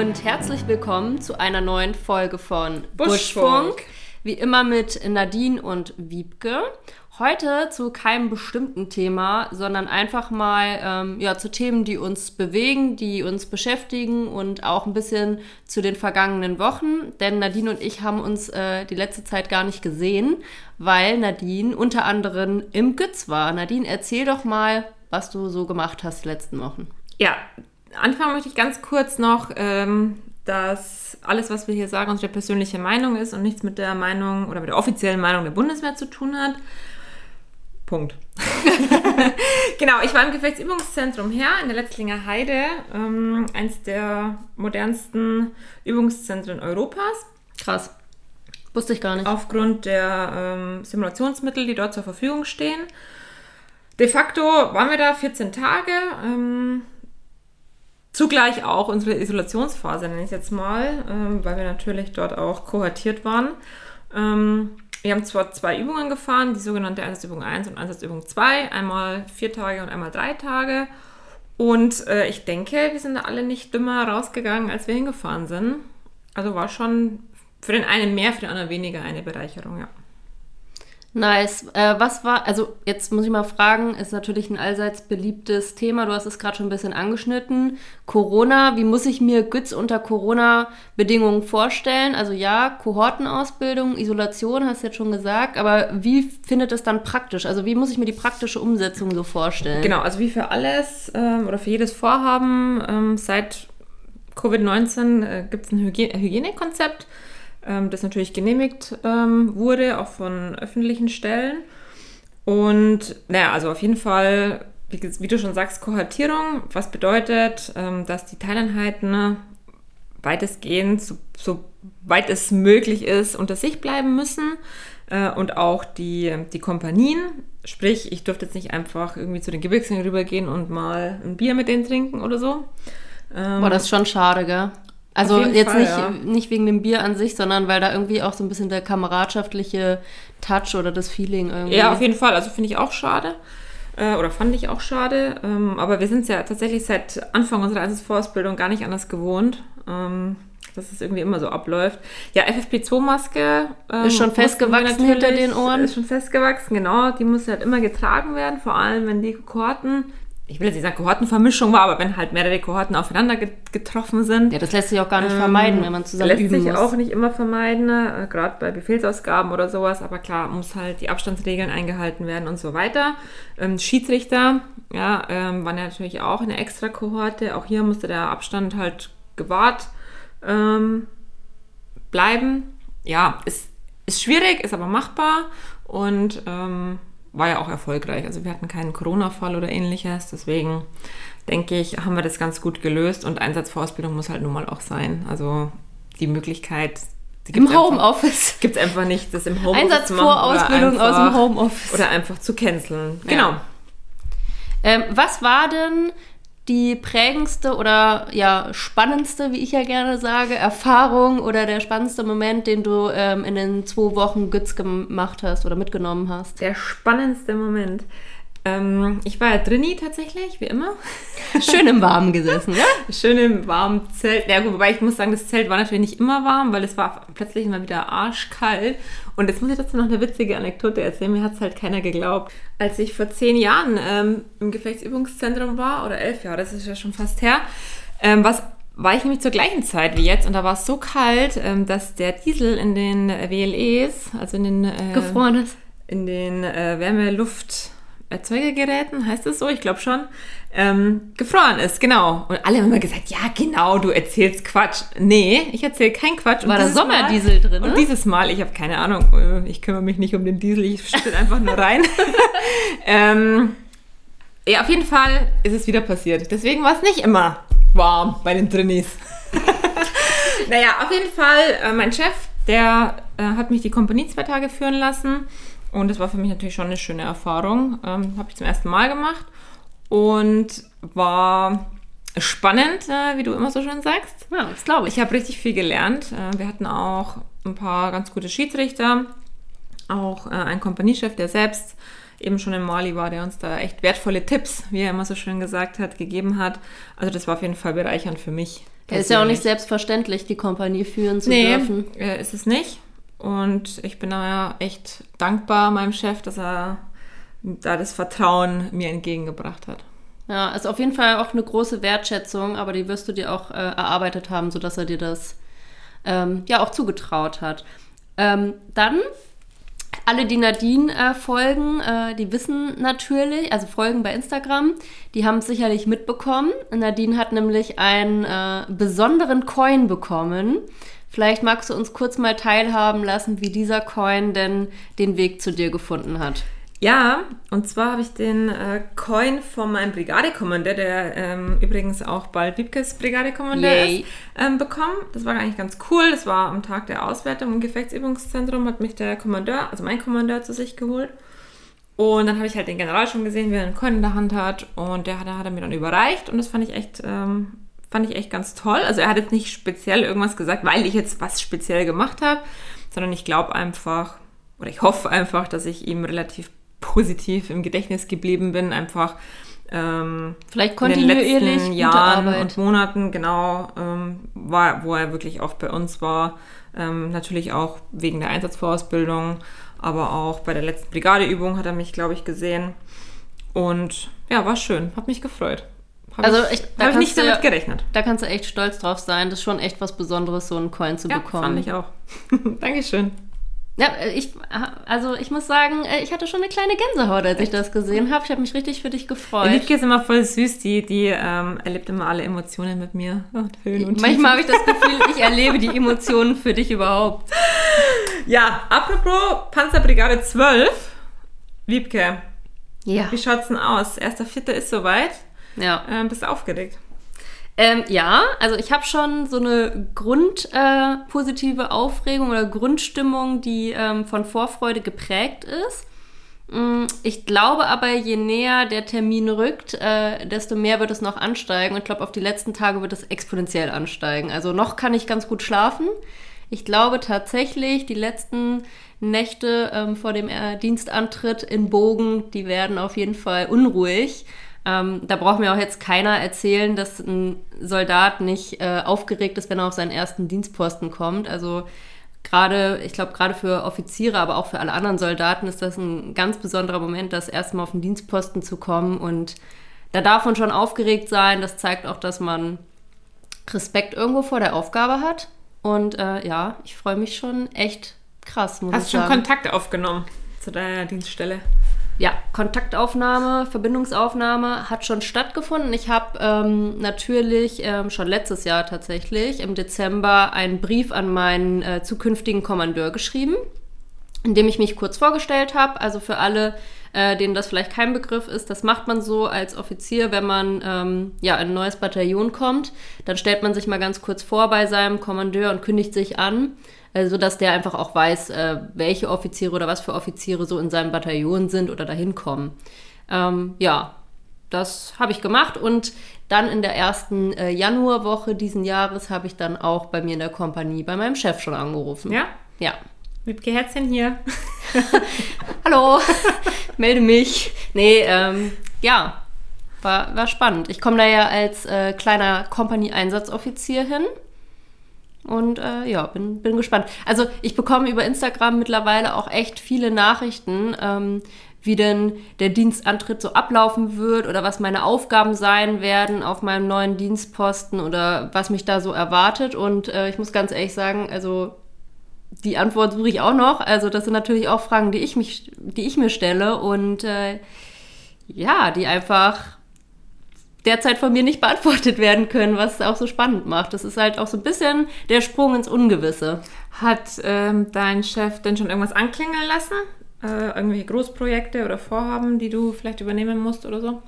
und herzlich willkommen zu einer neuen Folge von Buschfunk. Buschfunk. Wie immer mit Nadine und Wiebke. Heute zu keinem bestimmten Thema, sondern einfach mal ähm, ja, zu Themen, die uns bewegen, die uns beschäftigen und auch ein bisschen zu den vergangenen Wochen. Denn Nadine und ich haben uns äh, die letzte Zeit gar nicht gesehen, weil Nadine unter anderem im Gütz war. Nadine, erzähl doch mal, was du so gemacht hast die letzten Wochen. Ja, anfangen möchte ich ganz kurz noch, ähm, dass alles, was wir hier sagen, unsere persönliche Meinung ist und nichts mit der Meinung oder mit der offiziellen Meinung der Bundeswehr zu tun hat. Punkt. genau, ich war im Gefechtsübungszentrum her in der Letzlinger Heide, ähm, eins der modernsten Übungszentren Europas. Krass. Wusste ich gar nicht. Aufgrund der ähm, Simulationsmittel, die dort zur Verfügung stehen. De facto waren wir da 14 Tage. Ähm, zugleich auch unsere Isolationsphase, nenne ich es jetzt mal, ähm, weil wir natürlich dort auch kohortiert waren. Ähm, wir haben zwar zwei Übungen gefahren, die sogenannte Einsatzübung 1 und Einsatzübung 2, einmal vier Tage und einmal drei Tage. Und äh, ich denke, wir sind da alle nicht dümmer rausgegangen, als wir hingefahren sind. Also war schon für den einen mehr, für den anderen weniger eine Bereicherung, ja. Nice. Äh, was war, also jetzt muss ich mal fragen, ist natürlich ein allseits beliebtes Thema. Du hast es gerade schon ein bisschen angeschnitten. Corona, wie muss ich mir Gütz unter Corona-Bedingungen vorstellen? Also ja, Kohortenausbildung, Isolation, hast du jetzt schon gesagt, aber wie findet es dann praktisch? Also wie muss ich mir die praktische Umsetzung so vorstellen? Genau, also wie für alles ähm, oder für jedes Vorhaben ähm, seit Covid-19 äh, gibt es ein Hygie Hygienekonzept ähm, das natürlich genehmigt ähm, wurde, auch von öffentlichen Stellen. Und naja, also auf jeden Fall, wie, wie du schon sagst, Kohortierung, was bedeutet, ähm, dass die Teileinheiten weitestgehend, so, so weit es möglich ist, unter sich bleiben müssen. Äh, und auch die, die Kompanien, sprich, ich durfte jetzt nicht einfach irgendwie zu den Gebirgshängen rübergehen und mal ein Bier mit denen trinken oder so. Boah, das ist schon schade, gell? Also jetzt Fall, nicht, ja. nicht wegen dem Bier an sich, sondern weil da irgendwie auch so ein bisschen der kameradschaftliche Touch oder das Feeling irgendwie. Ja, auf jeden Fall. Also finde ich auch schade. Äh, oder fand ich auch schade. Ähm, aber wir sind es ja tatsächlich seit Anfang unserer Einsatzvorausbildung gar nicht anders gewohnt. Ähm, dass es irgendwie immer so abläuft. Ja, FFP2-Maske ähm, ist schon festgewachsen hinter den Ohren. Ist schon festgewachsen, genau. Die muss halt immer getragen werden, vor allem wenn die Kohorten ich will jetzt nicht sagen Kohortenvermischung war, aber wenn halt mehrere Kohorten aufeinander getroffen sind. Ja, das lässt sich auch gar nicht ähm, vermeiden, wenn man zusammen lässt üben muss. Lässt sich auch nicht immer vermeiden, äh, gerade bei Befehlsausgaben oder sowas. Aber klar, muss halt die Abstandsregeln eingehalten werden und so weiter. Ähm, Schiedsrichter, ja, ähm, waren ja natürlich auch eine extra Kohorte. Auch hier musste der Abstand halt gewahrt ähm, bleiben. Ja, ist, ist schwierig, ist aber machbar und ähm, war ja auch erfolgreich. Also wir hatten keinen Corona-Fall oder ähnliches. Deswegen denke ich, haben wir das ganz gut gelöst und Einsatzvorausbildung muss halt nun mal auch sein. Also die Möglichkeit. Die Im Homeoffice. Gibt es einfach nicht, das im Homeoffice Einsatzvorausbildung aus dem Homeoffice. Oder einfach zu canceln. Genau. Ja. Ähm, was war denn die prägendste oder ja spannendste, wie ich ja gerne sage, Erfahrung oder der spannendste Moment, den du ähm, in den zwei Wochen Gütz gemacht hast oder mitgenommen hast? Der spannendste Moment. Ähm, ich war ja drinni tatsächlich, wie immer. Schön im Warmen gesessen, ja? Schön im warmen Zelt. Ja, gut, wobei ich muss sagen, das Zelt war natürlich nicht immer warm, weil es war plötzlich immer wieder arschkalt. Und jetzt muss ich dazu noch eine witzige Anekdote erzählen. Mir hat es halt keiner geglaubt. Als ich vor zehn Jahren ähm, im Gefechtsübungszentrum war, oder elf Jahre, das ist ja schon fast her, ähm, was war ich nämlich zur gleichen Zeit wie jetzt und da war es so kalt, ähm, dass der Diesel in den WLEs, also in den äh, gefroren ist, in den äh, Wärmeluft Erzeugergeräten, heißt es so? Ich glaube schon. Ähm, gefroren ist, genau. Und alle haben immer gesagt, ja, genau, du erzählst Quatsch. Nee, ich erzähle kein Quatsch. War da Sommerdiesel Mal, drin? Und dieses Mal, ich habe keine Ahnung, äh, ich kümmere mich nicht um den Diesel, ich stelle einfach nur rein. ähm, ja, auf jeden Fall ist es wieder passiert. Deswegen war es nicht immer warm bei den Trainees. naja, auf jeden Fall, äh, mein Chef, der äh, hat mich die Kompanie zwei Tage führen lassen und das war für mich natürlich schon eine schöne Erfahrung. Ähm, Habe ich zum ersten Mal gemacht und war spannend, äh, wie du immer so schön sagst. Ja, das glaube ich. Ich habe richtig viel gelernt. Äh, wir hatten auch ein paar ganz gute Schiedsrichter, auch äh, ein Kompaniechef, der selbst eben schon in Mali war, der uns da echt wertvolle Tipps, wie er immer so schön gesagt hat, gegeben hat. Also das war auf jeden Fall bereichernd für mich. Ist ja auch nicht selbstverständlich, die Kompanie führen zu nee, dürfen. Äh, ist es nicht. Und ich bin da ja echt dankbar meinem Chef, dass er da das Vertrauen mir entgegengebracht hat. Ja, ist auf jeden Fall auch eine große Wertschätzung, aber die wirst du dir auch äh, erarbeitet haben, sodass er dir das ähm, ja auch zugetraut hat. Ähm, dann alle, die Nadine äh, folgen, äh, die wissen natürlich, also folgen bei Instagram, die haben es sicherlich mitbekommen. Nadine hat nämlich einen äh, besonderen Coin bekommen. Vielleicht magst du uns kurz mal teilhaben lassen, wie dieser Coin denn den Weg zu dir gefunden hat. Ja, und zwar habe ich den äh, Coin von meinem Brigadekommandeur, der ähm, übrigens auch bald Wiebkes Brigadekommandeur ist, ähm, bekommen. Das war eigentlich ganz cool. Das war am Tag der Auswertung im Gefechtsübungszentrum, hat mich der Kommandeur, also mein Kommandeur, zu sich geholt. Und dann habe ich halt den General schon gesehen, wie er einen Coin in der Hand hat. Und der hat, hat er mir dann überreicht. Und das fand ich echt, ähm, fand ich echt ganz toll. Also er hat jetzt nicht speziell irgendwas gesagt, weil ich jetzt was speziell gemacht habe, sondern ich glaube einfach, oder ich hoffe einfach, dass ich ihm relativ positiv im Gedächtnis geblieben bin, einfach ähm, vielleicht kontinuierlich in den letzten Jahren und Monaten genau ähm, war, wo er wirklich oft bei uns war, ähm, natürlich auch wegen der Einsatzvorausbildung, aber auch bei der letzten Brigadeübung hat er mich, glaube ich, gesehen und ja, war schön, hat mich gefreut. Hab also ich, da habe ich nicht damit gerechnet. Da kannst du echt stolz drauf sein. Das ist schon echt was Besonderes, so einen Coin zu ja, bekommen. fand ich auch. Dankeschön. Ja, ich, also ich muss sagen, äh, ich hatte schon eine kleine Gänsehaut, als ich das gesehen habe. Ich habe mich richtig für dich gefreut. Liebke ist immer voll süß, die, die ähm, erlebt immer alle Emotionen mit mir. Oh, Manchmal habe ich das Gefühl, ich erlebe die Emotionen für dich überhaupt. Ja, apropos Panzerbrigade 12, Liebke. Ja. Wie schaut's denn aus? Erster Vierter ist soweit. Ja. Ähm, bist du aufgeregt? Ähm, ja, also ich habe schon so eine grundpositive äh, Aufregung oder Grundstimmung, die ähm, von Vorfreude geprägt ist. Mm, ich glaube aber, je näher der Termin rückt, äh, desto mehr wird es noch ansteigen. Und ich glaube, auf die letzten Tage wird es exponentiell ansteigen. Also noch kann ich ganz gut schlafen. Ich glaube tatsächlich, die letzten Nächte ähm, vor dem äh, Dienstantritt in Bogen, die werden auf jeden Fall unruhig. Ähm, da braucht mir auch jetzt keiner erzählen, dass ein Soldat nicht äh, aufgeregt ist, wenn er auf seinen ersten Dienstposten kommt. Also gerade, ich glaube, gerade für Offiziere, aber auch für alle anderen Soldaten ist das ein ganz besonderer Moment, das erste Mal auf den Dienstposten zu kommen. Und da darf man schon aufgeregt sein. Das zeigt auch, dass man Respekt irgendwo vor der Aufgabe hat. Und äh, ja, ich freue mich schon echt krass. Hast du schon Kontakt aufgenommen zu deiner Dienststelle? Ja, Kontaktaufnahme, Verbindungsaufnahme hat schon stattgefunden. Ich habe ähm, natürlich ähm, schon letztes Jahr tatsächlich im Dezember einen Brief an meinen äh, zukünftigen Kommandeur geschrieben, in dem ich mich kurz vorgestellt habe. Also für alle, äh, denen das vielleicht kein Begriff ist, das macht man so als Offizier, wenn man ähm, ja in ein neues Bataillon kommt. Dann stellt man sich mal ganz kurz vor bei seinem Kommandeur und kündigt sich an äh, sodass der einfach auch weiß, äh, welche Offiziere oder was für Offiziere so in seinem Bataillon sind oder dahin kommen. Ähm, ja, das habe ich gemacht und dann in der ersten äh, Januarwoche diesen Jahres habe ich dann auch bei mir in der Kompanie bei meinem Chef schon angerufen. Ja? Ja. Wiebke Herzchen hier. Hallo, melde mich. Nee, ähm, ja, war, war spannend. Ich komme da ja als äh, kleiner Kompanie-Einsatzoffizier hin. Und äh, ja, bin, bin gespannt. Also ich bekomme über Instagram mittlerweile auch echt viele Nachrichten, ähm, wie denn der Dienstantritt so ablaufen wird oder was meine Aufgaben sein werden auf meinem neuen Dienstposten oder was mich da so erwartet. Und äh, ich muss ganz ehrlich sagen, also die Antwort suche ich auch noch. Also das sind natürlich auch Fragen, die ich mich, die ich mir stelle und äh, ja, die einfach derzeit von mir nicht beantwortet werden können, was es auch so spannend macht. Das ist halt auch so ein bisschen der Sprung ins Ungewisse. Hat ähm, dein Chef denn schon irgendwas anklingeln lassen? Äh, irgendwelche Großprojekte oder Vorhaben, die du vielleicht übernehmen musst oder so?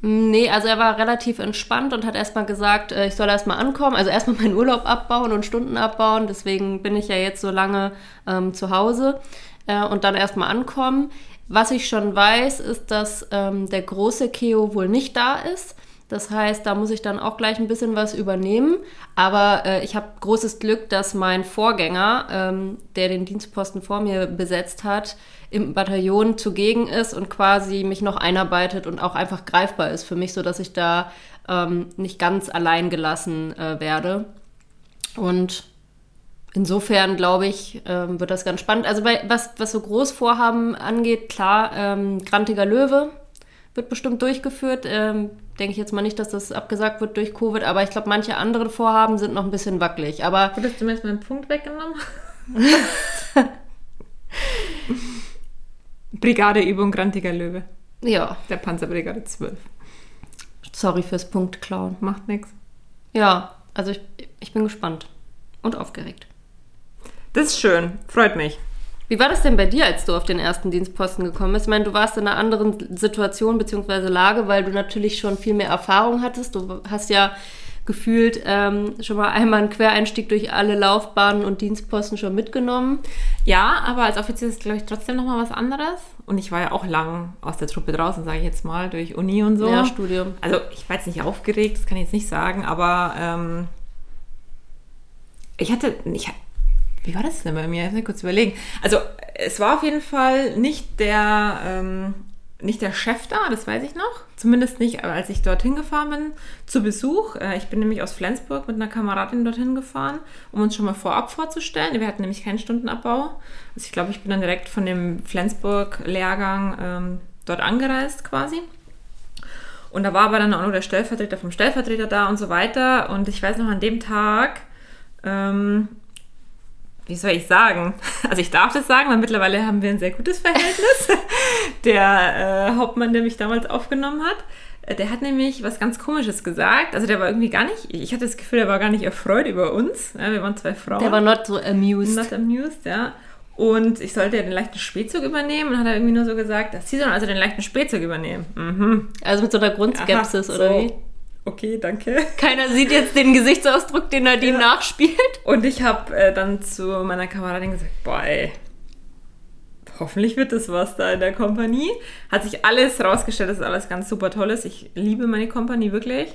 Nee, also er war relativ entspannt und hat erstmal gesagt, äh, ich soll erstmal ankommen, also erstmal meinen Urlaub abbauen und Stunden abbauen. Deswegen bin ich ja jetzt so lange ähm, zu Hause äh, und dann erstmal ankommen. Was ich schon weiß, ist, dass ähm, der große Keo wohl nicht da ist. Das heißt, da muss ich dann auch gleich ein bisschen was übernehmen. Aber äh, ich habe großes Glück, dass mein Vorgänger, ähm, der den Dienstposten vor mir besetzt hat, im Bataillon zugegen ist und quasi mich noch einarbeitet und auch einfach greifbar ist für mich, sodass ich da ähm, nicht ganz allein gelassen äh, werde. Und insofern glaube ich, ähm, wird das ganz spannend. Also bei, was, was so Großvorhaben angeht, klar, ähm, Grantiger Löwe wird bestimmt durchgeführt. Ähm, denke ich jetzt mal nicht, dass das abgesagt wird durch Covid, aber ich glaube, manche andere Vorhaben sind noch ein bisschen wackelig. Aber Würdest du mir jetzt meinen Punkt weggenommen? Brigadeübung Grantiger Löwe. ja, Der Panzerbrigade 12. sorry fürs Punkt klauen. Macht nichts. Ja, also ich, ich bin gespannt und aufgeregt. Das ist schön. Freut mich. Wie war das denn bei dir, als du auf den ersten Dienstposten gekommen bist? Ich meine, du warst in einer anderen Situation bzw. Lage, weil du natürlich schon viel mehr Erfahrung hattest. Du hast ja gefühlt ähm, schon mal einmal einen Quereinstieg durch alle Laufbahnen und Dienstposten schon mitgenommen. Ja, aber als Offizier ist, glaube ich, trotzdem nochmal was anderes. Und ich war ja auch lang aus der Truppe draußen, sage ich jetzt mal, durch Uni und so. Ja, Studium. Also ich war jetzt nicht aufgeregt, das kann ich jetzt nicht sagen, aber ähm, ich hatte, ich, wie war das denn bei mir? Ich muss kurz überlegen. Also es war auf jeden Fall nicht der, ähm, nicht der Chef da, das weiß ich noch. Zumindest nicht, als ich dorthin gefahren bin zu Besuch. Äh, Ich bin nämlich aus Flensburg mit einer Kameradin dorthin gefahren, um uns schon mal vorab vorzustellen. Wir hatten nämlich keinen Stundenabbau. Also ich glaube, ich bin dann direkt von dem Flensburg-Lehrgang ähm, dort angereist quasi. Und da war aber dann auch nur der Stellvertreter vom Stellvertreter da und so weiter. Und ich weiß noch, an dem Tag, ähm, wie soll ich sagen? Also ich darf das sagen, weil mittlerweile haben wir ein sehr gutes Verhältnis. der äh, Hauptmann, der mich damals aufgenommen hat, äh, der hat nämlich was ganz Komisches gesagt. Also der war irgendwie gar nicht, ich hatte das Gefühl, der war gar nicht erfreut über uns. Ja, wir waren zwei Frauen. Der war not so amused. Not amused, ja. Und ich sollte ja den leichten Spätzug übernehmen und hat er irgendwie nur so gesagt, dass sie sollen also den leichten Spätzug übernehmen. Mhm. Also mit so einer Grundskepsis Aha, oder so. wie? Okay, danke. Keiner sieht jetzt den Gesichtsausdruck, den Nadine Ja. nachspielt. Und ich habe äh, dann zu meiner Kameradin gesagt, boah, ey, hoffentlich wird das was da in der Kompanie. Hat sich alles rausgestellt, dass alles ganz super toll ist. Ich liebe meine Kompanie wirklich.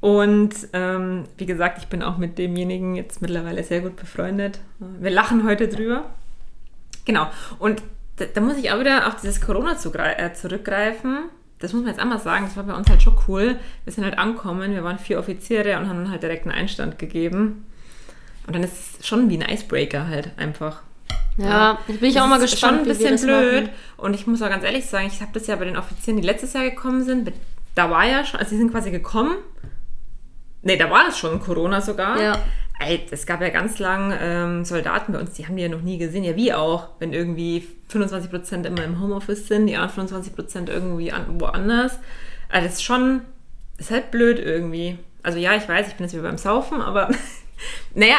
Und ähm, wie gesagt, ich bin auch mit demjenigen jetzt mittlerweile sehr gut befreundet. Wir lachen heute drüber. Genau. Und da, da muss ich auch wieder auf dieses Corona äh, zurückgreifen. Das muss man jetzt einmal sagen, das war bei uns halt schon cool. Wir sind halt angekommen, wir waren vier Offiziere und haben dann halt direkt einen Einstand gegeben. Und dann ist es schon wie ein Icebreaker halt einfach. Ja, ich bin ich auch mal Das ist gespannt, Schon ein bisschen blöd. machen. Und ich muss auch ganz ehrlich sagen, ich habe das ja bei den Offizieren, die letztes Jahr gekommen sind, da war ja schon, also die sind quasi gekommen. Nee, da war es schon Corona sogar. Ja. Es gab ja ganz lang ähm, Soldaten bei uns, die haben die ja noch nie gesehen. Ja, wie auch, wenn irgendwie 25% immer im Homeoffice sind, die anderen 25% irgendwie an, woanders. Also das ist schon, ist halt blöd irgendwie. Also ja, ich weiß, ich bin jetzt wieder beim Saufen, aber naja,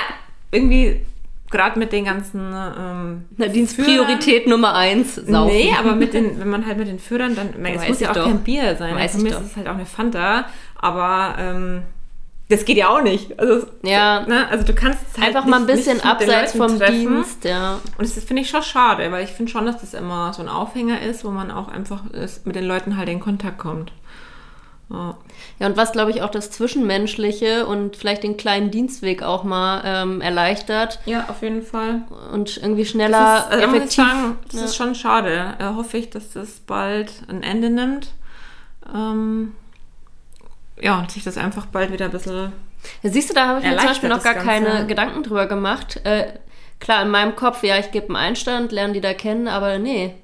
irgendwie gerade mit den ganzen ähm, Nadines Führern- Priorität Nummer eins, saufen. Nee, aber mit den, wenn man halt mit den Führern dann, es Weiß muss ja auch doch. kein Bier sein. Weiß ich mir ist es halt auch eine Fanta, aber ähm, das geht ja auch nicht. Also, Ja. ne? also du kannst es halt Einfach nicht, mal ein bisschen abseits vom treffen. Dienst, ja. Und das finde ich schon schade, weil ich finde schon, dass das immer so ein Aufhänger ist, wo man auch einfach mit den Leuten halt in Kontakt kommt. Ja. Ja, und was, glaube ich, auch das Zwischenmenschliche und vielleicht den kleinen Dienstweg auch mal ähm, erleichtert ja, auf jeden Fall. und irgendwie schneller, Das ist, also effektiv. sagen, das ja. ist schon schade. Äh, hoffe ich, dass das bald ein Ende nimmt. Ähm, ja, und sich das einfach bald wieder ein bisschen Ja, siehst du, da habe ich mir zum Beispiel noch gar Ganze. keine Gedanken drüber gemacht. Äh, klar, in meinem Kopf, ja, ich gebe einen Einstand, lerne die da kennen, aber nee,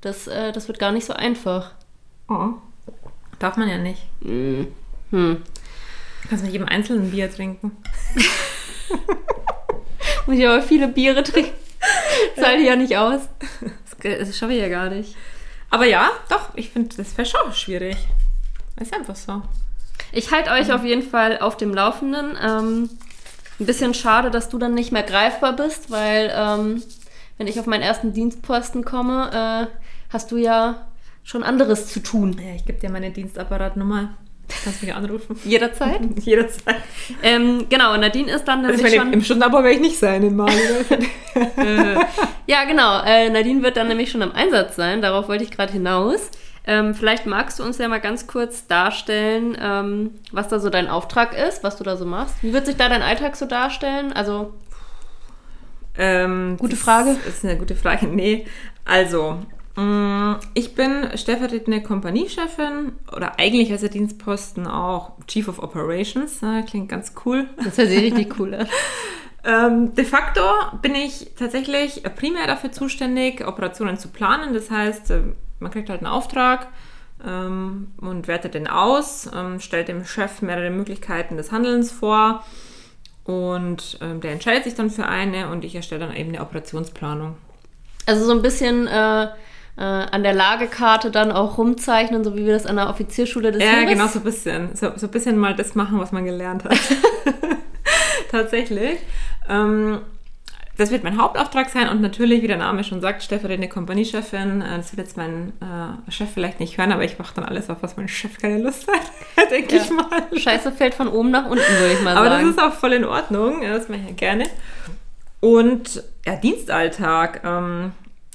das, äh, das wird gar nicht so einfach. Oh. Darf man ja nicht. Hm. Du kannst mit jedem einzelnen Bier trinken. Muss ich aber viele Biere trinken. Das halte ich ja nicht aus. Das, das schaffe ich ja gar nicht. Aber ja, doch, ich finde, das wäre schon schwierig. Ist einfach so. Ich halte euch auf jeden Fall auf dem Laufenden. Ähm, ein bisschen schade, dass du dann nicht mehr greifbar bist, weil ähm, wenn ich auf meinen ersten Dienstposten komme, äh, hast du ja schon anderes zu tun. Ja, ich gebe dir meine Dienstapparatnummer. Kannst mich anrufen. Jederzeit. Jederzeit. ähm, genau, Nadine ist dann Also nämlich ich meine, im schon. Stundenabbau werde ich nicht sein in Mali. Ja, genau. Äh, Nadine wird dann nämlich schon im Einsatz sein. Darauf wollte ich gerade hinaus. Ähm, vielleicht magst du uns ja mal ganz kurz darstellen, ähm, was da so dein Auftrag ist, was du da so machst. Wie wird sich da dein Alltag so darstellen? Also Ähm, Gute das Frage. ist eine gute Frage. Nee, also, mh, ich bin stellvertretende Kompaniechefin oder eigentlich als Dienstposten auch Chief of Operations. klingt ganz cool. das hört sich richtig cool an. Ähm, de facto bin ich tatsächlich primär dafür zuständig, Operationen zu planen. Das heißt, äh, man kriegt halt einen Auftrag ähm, und wertet den aus, ähm, stellt dem Chef mehrere Möglichkeiten des Handelns vor und ähm, der entscheidet sich dann für eine und ich erstelle dann eben eine Operationsplanung. Also so ein bisschen äh, äh, an der Lagekarte dann auch rumzeichnen, so wie wir das an der Offizierschule des Ja, Heeres. genau, so ein bisschen. So, so ein bisschen mal das machen, was man gelernt hat. Tatsächlich. Ähm, das wird mein Hauptauftrag sein und natürlich, wie der Name schon sagt, stellvertretende Kompaniechefin. Äh, Das wird jetzt mein äh, Chef vielleicht nicht hören, aber ich mache dann alles, auf was mein Chef keine Lust hat, denke Ja. ich mal. Scheiße fällt von oben nach unten, würde ich mal Aber sagen. das ist auch voll in Ordnung, das mache ich ja gerne. Und ja, Dienstalltag. Ähm,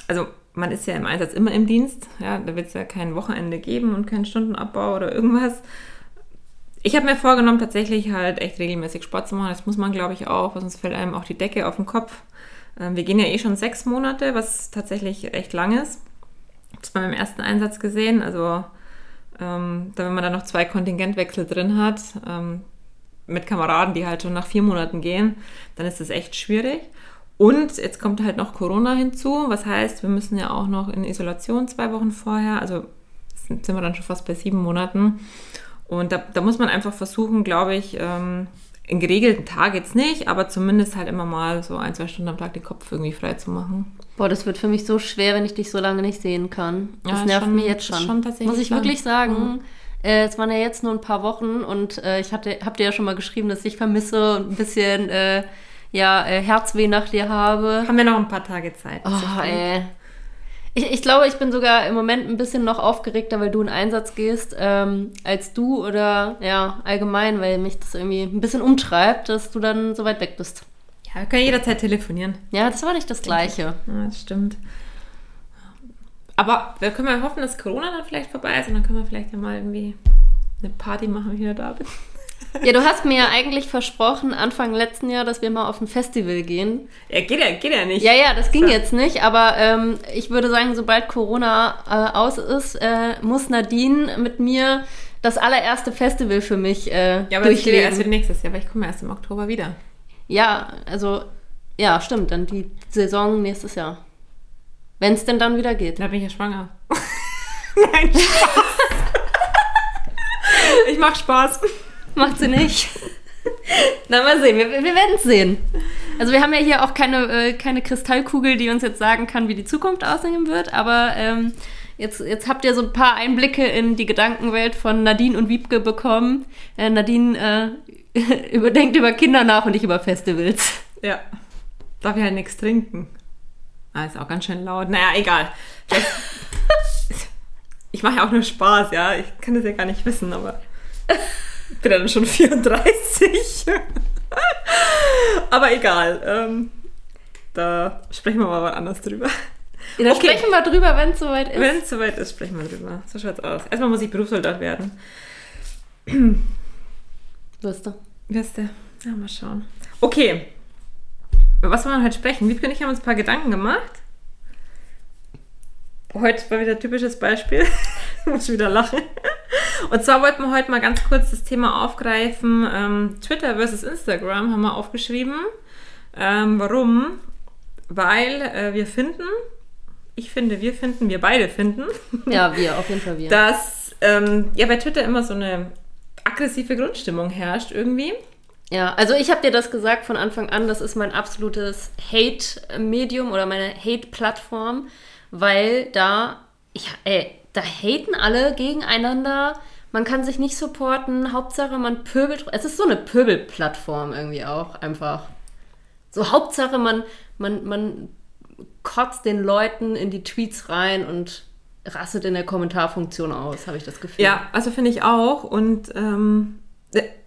also man ist ja im Einsatz immer im Dienst. Ja, da wird es ja kein Wochenende geben und keinen Stundenabbau oder irgendwas. Ich habe mir vorgenommen, tatsächlich halt echt regelmäßig Sport zu machen. Das muss man, glaube ich, auch, sonst fällt einem auch die Decke auf den Kopf. Ähm, wir gehen ja eh schon sechs Monate, was tatsächlich echt lang ist. Das bei meinem ersten Einsatz gesehen. Also ähm, da, wenn man dann noch zwei Kontingentwechsel drin hat, ähm, mit Kameraden, die halt schon nach vier Monaten gehen, dann ist das echt schwierig. Und jetzt kommt halt noch Corona hinzu, was heißt, wir müssen ja auch noch in Isolation zwei Wochen vorher, also sind sind wir dann schon fast bei sieben Monaten. Und da, da muss man einfach versuchen, glaube ich, ähm, in geregelten Tag jetzt nicht, aber zumindest halt immer mal so ein, zwei Stunden am Tag den Kopf irgendwie frei zu machen. Boah, das wird für mich so schwer, wenn ich dich so lange nicht sehen kann. Das Ja, nervt schon- mich jetzt schon. schon Muss ich wirklich sagen. Äh, es waren ja jetzt nur ein paar Wochen und äh, ich hatte, hab dir ja schon mal geschrieben, dass ich vermisse und ein bisschen äh, ja, äh, Herzweh nach dir habe. Haben wir noch ein paar Tage Zeit. Oh, ey. Ich, ich glaube, ich bin sogar im Moment ein bisschen noch aufgeregter, weil du in Einsatz gehst, ähm, als du oder ja, allgemein, weil mich das irgendwie ein bisschen umtreibt, dass du dann so weit weg bist. Ja, wir können jederzeit telefonieren. Ja, das war nicht das Gleiche. Ja, das stimmt. Aber wir können mal hoffen, dass Corona dann vielleicht vorbei ist und dann können wir vielleicht ja mal irgendwie eine Party machen, wenn ich wieder da bin. Ja, du hast mir ja eigentlich versprochen, Anfang letzten Jahr, dass wir mal auf ein Festival gehen. Ja, geht ja, geht ja nicht. Ja, ja, das ging So. jetzt nicht, aber ähm, ich würde sagen, sobald Corona äh, aus ist, äh, muss Nadine mit mir das allererste Festival für mich äh, Ja, aber geht ja durchleben. erst wieder nächstes Jahr, weil ich komme erst im Oktober wieder. Ja, also, ja, stimmt, dann die Saison nächstes Jahr. Wenn es denn dann wieder geht. Da bin ich ja schwanger. Nein, Spaß. ich mach Spaß. Macht sie nicht. Na, mal sehen, wir, wir werden es sehen. Also wir haben ja hier auch keine, äh, keine Kristallkugel, die uns jetzt sagen kann, wie die Zukunft aussehen wird, aber ähm, jetzt, jetzt habt ihr so ein paar Einblicke in die Gedankenwelt von Nadine und Wiebke bekommen. Äh, Nadine äh, überdenkt über Kinder nach und ich über Festivals. Ja. Darf ich halt nichts trinken. Ah, ist auch ganz schön laut. Naja, egal. Ich mache ja auch nur Spaß, ja. Ich kann das ja gar nicht wissen, aber bin ja dann schon 34. aber egal. Ähm, da sprechen wir mal was anders drüber. Ja, da Okay. sprechen wir drüber, wenn es soweit ist. Wenn es soweit ist, sprechen wir drüber. So schaut's aus. Erstmal muss ich Berufssoldat werden. Wirst du. Wirst du? Ja, mal schauen. Okay. Über was wollen wir heute sprechen? Wiebke und ich haben uns ein paar Gedanken gemacht. Heute war wieder ein typisches Beispiel. ich muss wieder lachen. Und zwar wollten wir heute mal ganz kurz das Thema aufgreifen. Ähm, Twitter versus Instagram haben wir aufgeschrieben. Ähm, warum? Weil äh, wir finden, ich finde, wir finden, wir beide finden, Ja, wir, auf jeden Fall wir. dass ähm, ja bei Twitter immer so eine aggressive Grundstimmung herrscht irgendwie. Ja, also ich habe dir das gesagt von Anfang an, das ist mein absolutes Hate-Medium oder meine Hate-Plattform, weil da, ja, ey, da haten alle gegeneinander, man kann sich nicht supporten, Hauptsache man pöbelt, es ist so eine Pöbel-Plattform irgendwie auch einfach. So Hauptsache man, man, man kotzt den Leuten in die Tweets rein und rastet in der Kommentarfunktion aus, habe ich das Gefühl. Ja, also finde ich auch. Und ähm,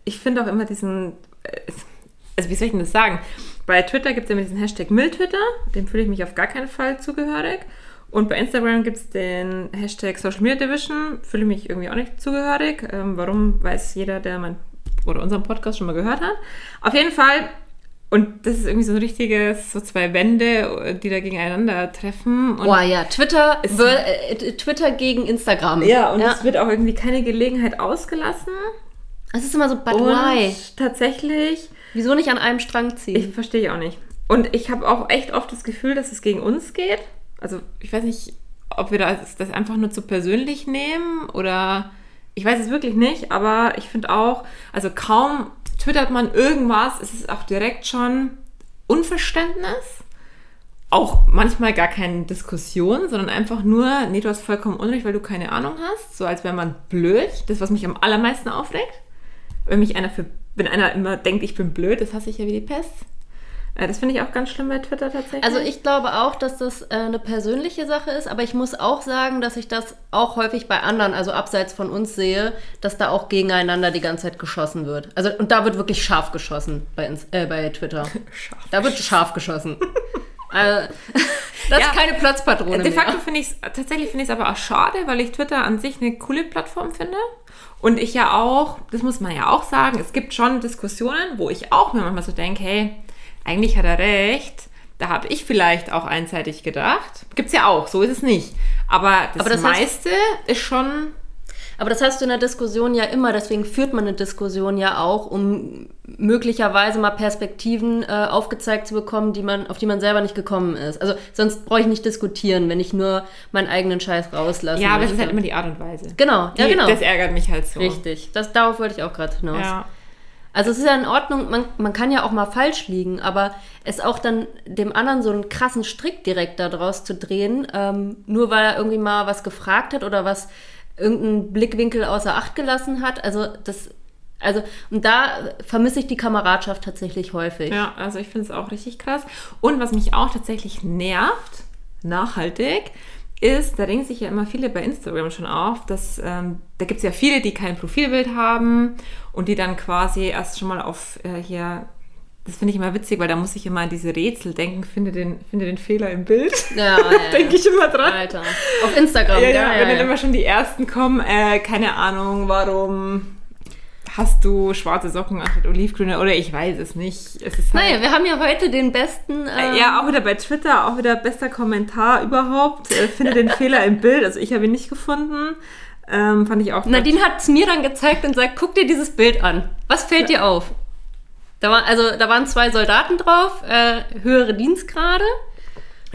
ich finde auch immer diesen, äh, also wie soll ich denn das sagen? Bei Twitter gibt es immer diesen Hashtag Mülltwitter, dem fühle ich mich auf gar keinen Fall zugehörig. Und bei Instagram gibt es den Hashtag Social Media Division. Fühle mich irgendwie auch nicht zugehörig. Ähm, warum weiß jeder, der mein oder unseren Podcast schon mal gehört hat. Auf jeden Fall, und das ist irgendwie so ein richtiges, so zwei Wände, die da gegeneinander treffen. Boah, ja, Twitter, wird, äh, Twitter gegen Instagram. Ja, und ja. es wird auch irgendwie keine Gelegenheit ausgelassen. Es ist immer so, but und why? Tatsächlich. Wieso nicht an einem Strang ziehen? Ich verstehe auch nicht. Und ich habe auch echt oft das Gefühl, dass es gegen uns geht. Also ich weiß nicht, ob wir das, das einfach nur zu persönlich nehmen oder ich weiß es wirklich nicht, aber ich finde auch, also kaum twittert man irgendwas, ist es auch direkt schon Unverständnis. Auch manchmal gar keine Diskussion, sondern einfach nur, nee, du hast vollkommen Unrecht, weil du keine Ahnung hast. So als wäre man blöd. Das, was mich am allermeisten aufregt. Wenn mich einer für, wenn einer immer denkt, ich bin blöd, das hasse ich ja wie die Pest. Äh, das finde ich auch ganz schlimm bei Twitter tatsächlich. Also ich glaube auch, dass das äh, eine persönliche Sache ist, aber ich muss auch sagen, dass ich das auch häufig bei anderen, also abseits von uns sehe, dass da auch gegeneinander die ganze Zeit geschossen wird. Also und da wird wirklich scharf geschossen bei, äh, bei Twitter. scharf da wird scharf geschossen. also, das ja, ist keine Platzpatrone. De facto finde ich es tatsächlich finde ich es aber auch schade, weil ich Twitter an sich eine coole Plattform finde. Und ich ja auch, das muss man ja auch sagen, es gibt schon Diskussionen, wo ich auch mir manchmal so denke, hey, eigentlich hat er recht. Da habe ich vielleicht auch einseitig gedacht. Gibt es ja auch, so ist es nicht. Aber das, Aber das meiste heißt, ist schon. Aber das hast du in der Diskussion ja immer, deswegen führt man eine Diskussion ja auch, um möglicherweise mal Perspektiven äh, aufgezeigt zu bekommen, die man, auf die man selber nicht gekommen ist. Also sonst brauche ich nicht diskutieren, wenn ich nur meinen eigenen Scheiß rauslasse. Ja, aber es ist halt immer die Art und Weise. Genau, die, ja genau. Das ärgert mich halt so. Richtig, das, darauf wollte ich auch gerade hinaus. Ja. Also es ist ja in Ordnung, man, man kann ja auch mal falsch liegen, aber es auch dann dem anderen so einen krassen Strick direkt daraus zu drehen, ähm, nur weil er irgendwie mal was gefragt hat oder was irgendeinen Blickwinkel außer Acht gelassen hat. Also das, also und da vermisse ich die Kameradschaft tatsächlich häufig. Ja, also ich finde es auch richtig krass. Und was mich auch tatsächlich nervt, nachhaltig, ist, da regen sich ja immer viele bei Instagram schon auf, dass ähm, da gibt es ja viele, die kein Profilbild haben und die dann quasi erst schon mal auf äh, hier, das finde ich immer witzig, weil da muss ich immer an diese Rätsel denken, finde den, finde den Fehler im Bild. Ja, ja denke ich immer dran. Alter. Auf Instagram, ja, ja, ja wenn dann immer schon die ersten kommen, äh, keine Ahnung, warum hast du schwarze Socken anstatt olivgrüne oder ich weiß es nicht. Es ist halt naja, wir haben ja heute den besten. Ähm ja, auch wieder bei Twitter, auch wieder bester Kommentar überhaupt. Äh, finde den Fehler im Bild. Also ich habe ihn nicht gefunden. Ähm, fand ich auch. Nadine hat es mir dann gezeigt und sagt: guck dir dieses Bild an. Was fällt dir auf? Da war, also, da waren zwei Soldaten drauf, äh, höhere Dienstgrade.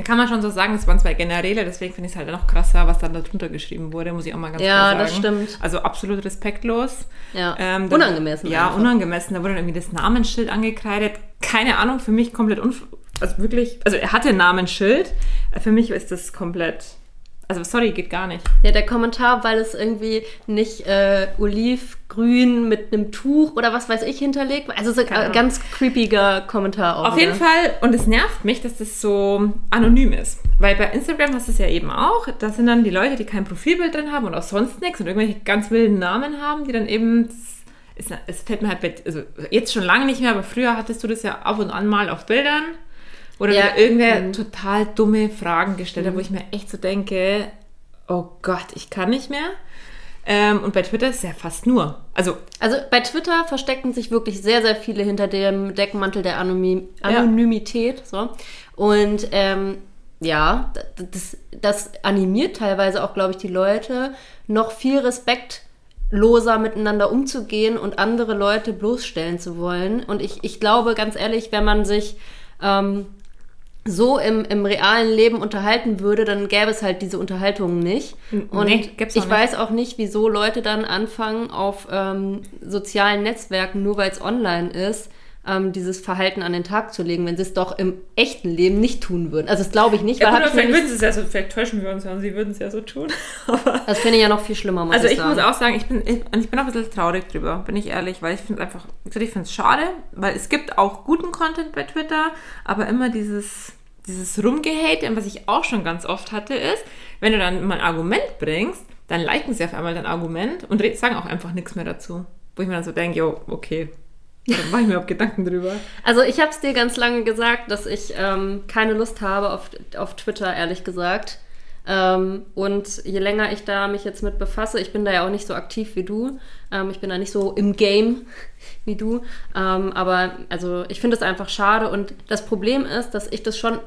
Da kann man schon so sagen, es waren zwei Generäle, deswegen finde ich es halt noch krasser, was dann darunter geschrieben wurde, muss ich auch mal ganz ja, klar sagen. Ja, das stimmt. Also absolut respektlos. Ja, ähm, dann, unangemessen. Ja, einfach. unangemessen. Da wurde dann irgendwie das Namensschild angekreidet. Keine Ahnung, für mich komplett unf... Also wirklich, also er hatte Namensschild. Für mich ist das komplett also sorry, geht gar nicht. Ja, der Kommentar, weil es irgendwie nicht äh, olivgrün mit einem Tuch oder was weiß ich hinterlegt. Also so ein ganz creepiger Kommentar auch. Auf wieder. jeden Fall, und es nervt mich, dass das so anonym ist. Weil bei Instagram hast du es ja eben auch. Da sind dann die Leute, die kein Profilbild drin haben und auch sonst nichts und irgendwelche ganz wilden Namen haben, die dann eben es, fällt mir halt, also jetzt schon lange nicht mehr, aber früher hattest du das ja ab und an mal auf Bildern oder ja. irgendwer mhm. total dumme Fragen gestellt hat, mhm. wo ich mir echt so denke, oh Gott, ich kann nicht mehr. Ähm, und bei Twitter ist es ja fast nur. Also, also bei Twitter verstecken sich wirklich sehr, sehr viele hinter dem Deckmantel der Anony Anonymität. Ja. So. Und ähm, ja, das, das animiert teilweise auch, glaube ich, die Leute, noch viel respektloser miteinander umzugehen und andere Leute bloßstellen zu wollen. Und ich, ich glaube, ganz ehrlich, wenn man sich ähm, so im, im realen Leben unterhalten würde, dann gäbe es halt diese Unterhaltungen nicht. Und nee, ich nicht. weiß auch nicht, wieso Leute dann anfangen, auf ähm, sozialen Netzwerken, nur weil es online ist, ähm, dieses Verhalten an den Tag zu legen, wenn sie es doch im echten Leben nicht tun würden. Also das glaube ich nicht. Ja, weil gut, vielleicht würden sie es ja so, vielleicht täuschen wir uns ja und sie würden es ja so tun. das finde ich ja noch viel schlimmer, muss Also ich, ich muss auch sagen, ich bin, ich, und ich bin auch ein bisschen traurig drüber, bin ich ehrlich, weil ich finde einfach, ich finde es schade, weil es gibt auch guten Content bei Twitter, aber immer dieses dieses Rumgehate, was ich auch schon ganz oft hatte, ist, wenn du dann mal ein Argument bringst, dann liken sie auf einmal dein Argument und sagen auch einfach nichts mehr dazu. Wo ich mir dann so denke, jo, okay, da mache ich mir auch Gedanken drüber. Also ich habe es dir ganz lange gesagt, dass ich ähm, keine Lust habe auf, auf Twitter, ehrlich gesagt. Ähm, und je länger ich da mich jetzt mit befasse, ich bin da ja auch nicht so aktiv wie du, ähm, ich bin da nicht so im Game wie du, ähm, aber also ich finde es einfach schade und das Problem ist, dass ich das schon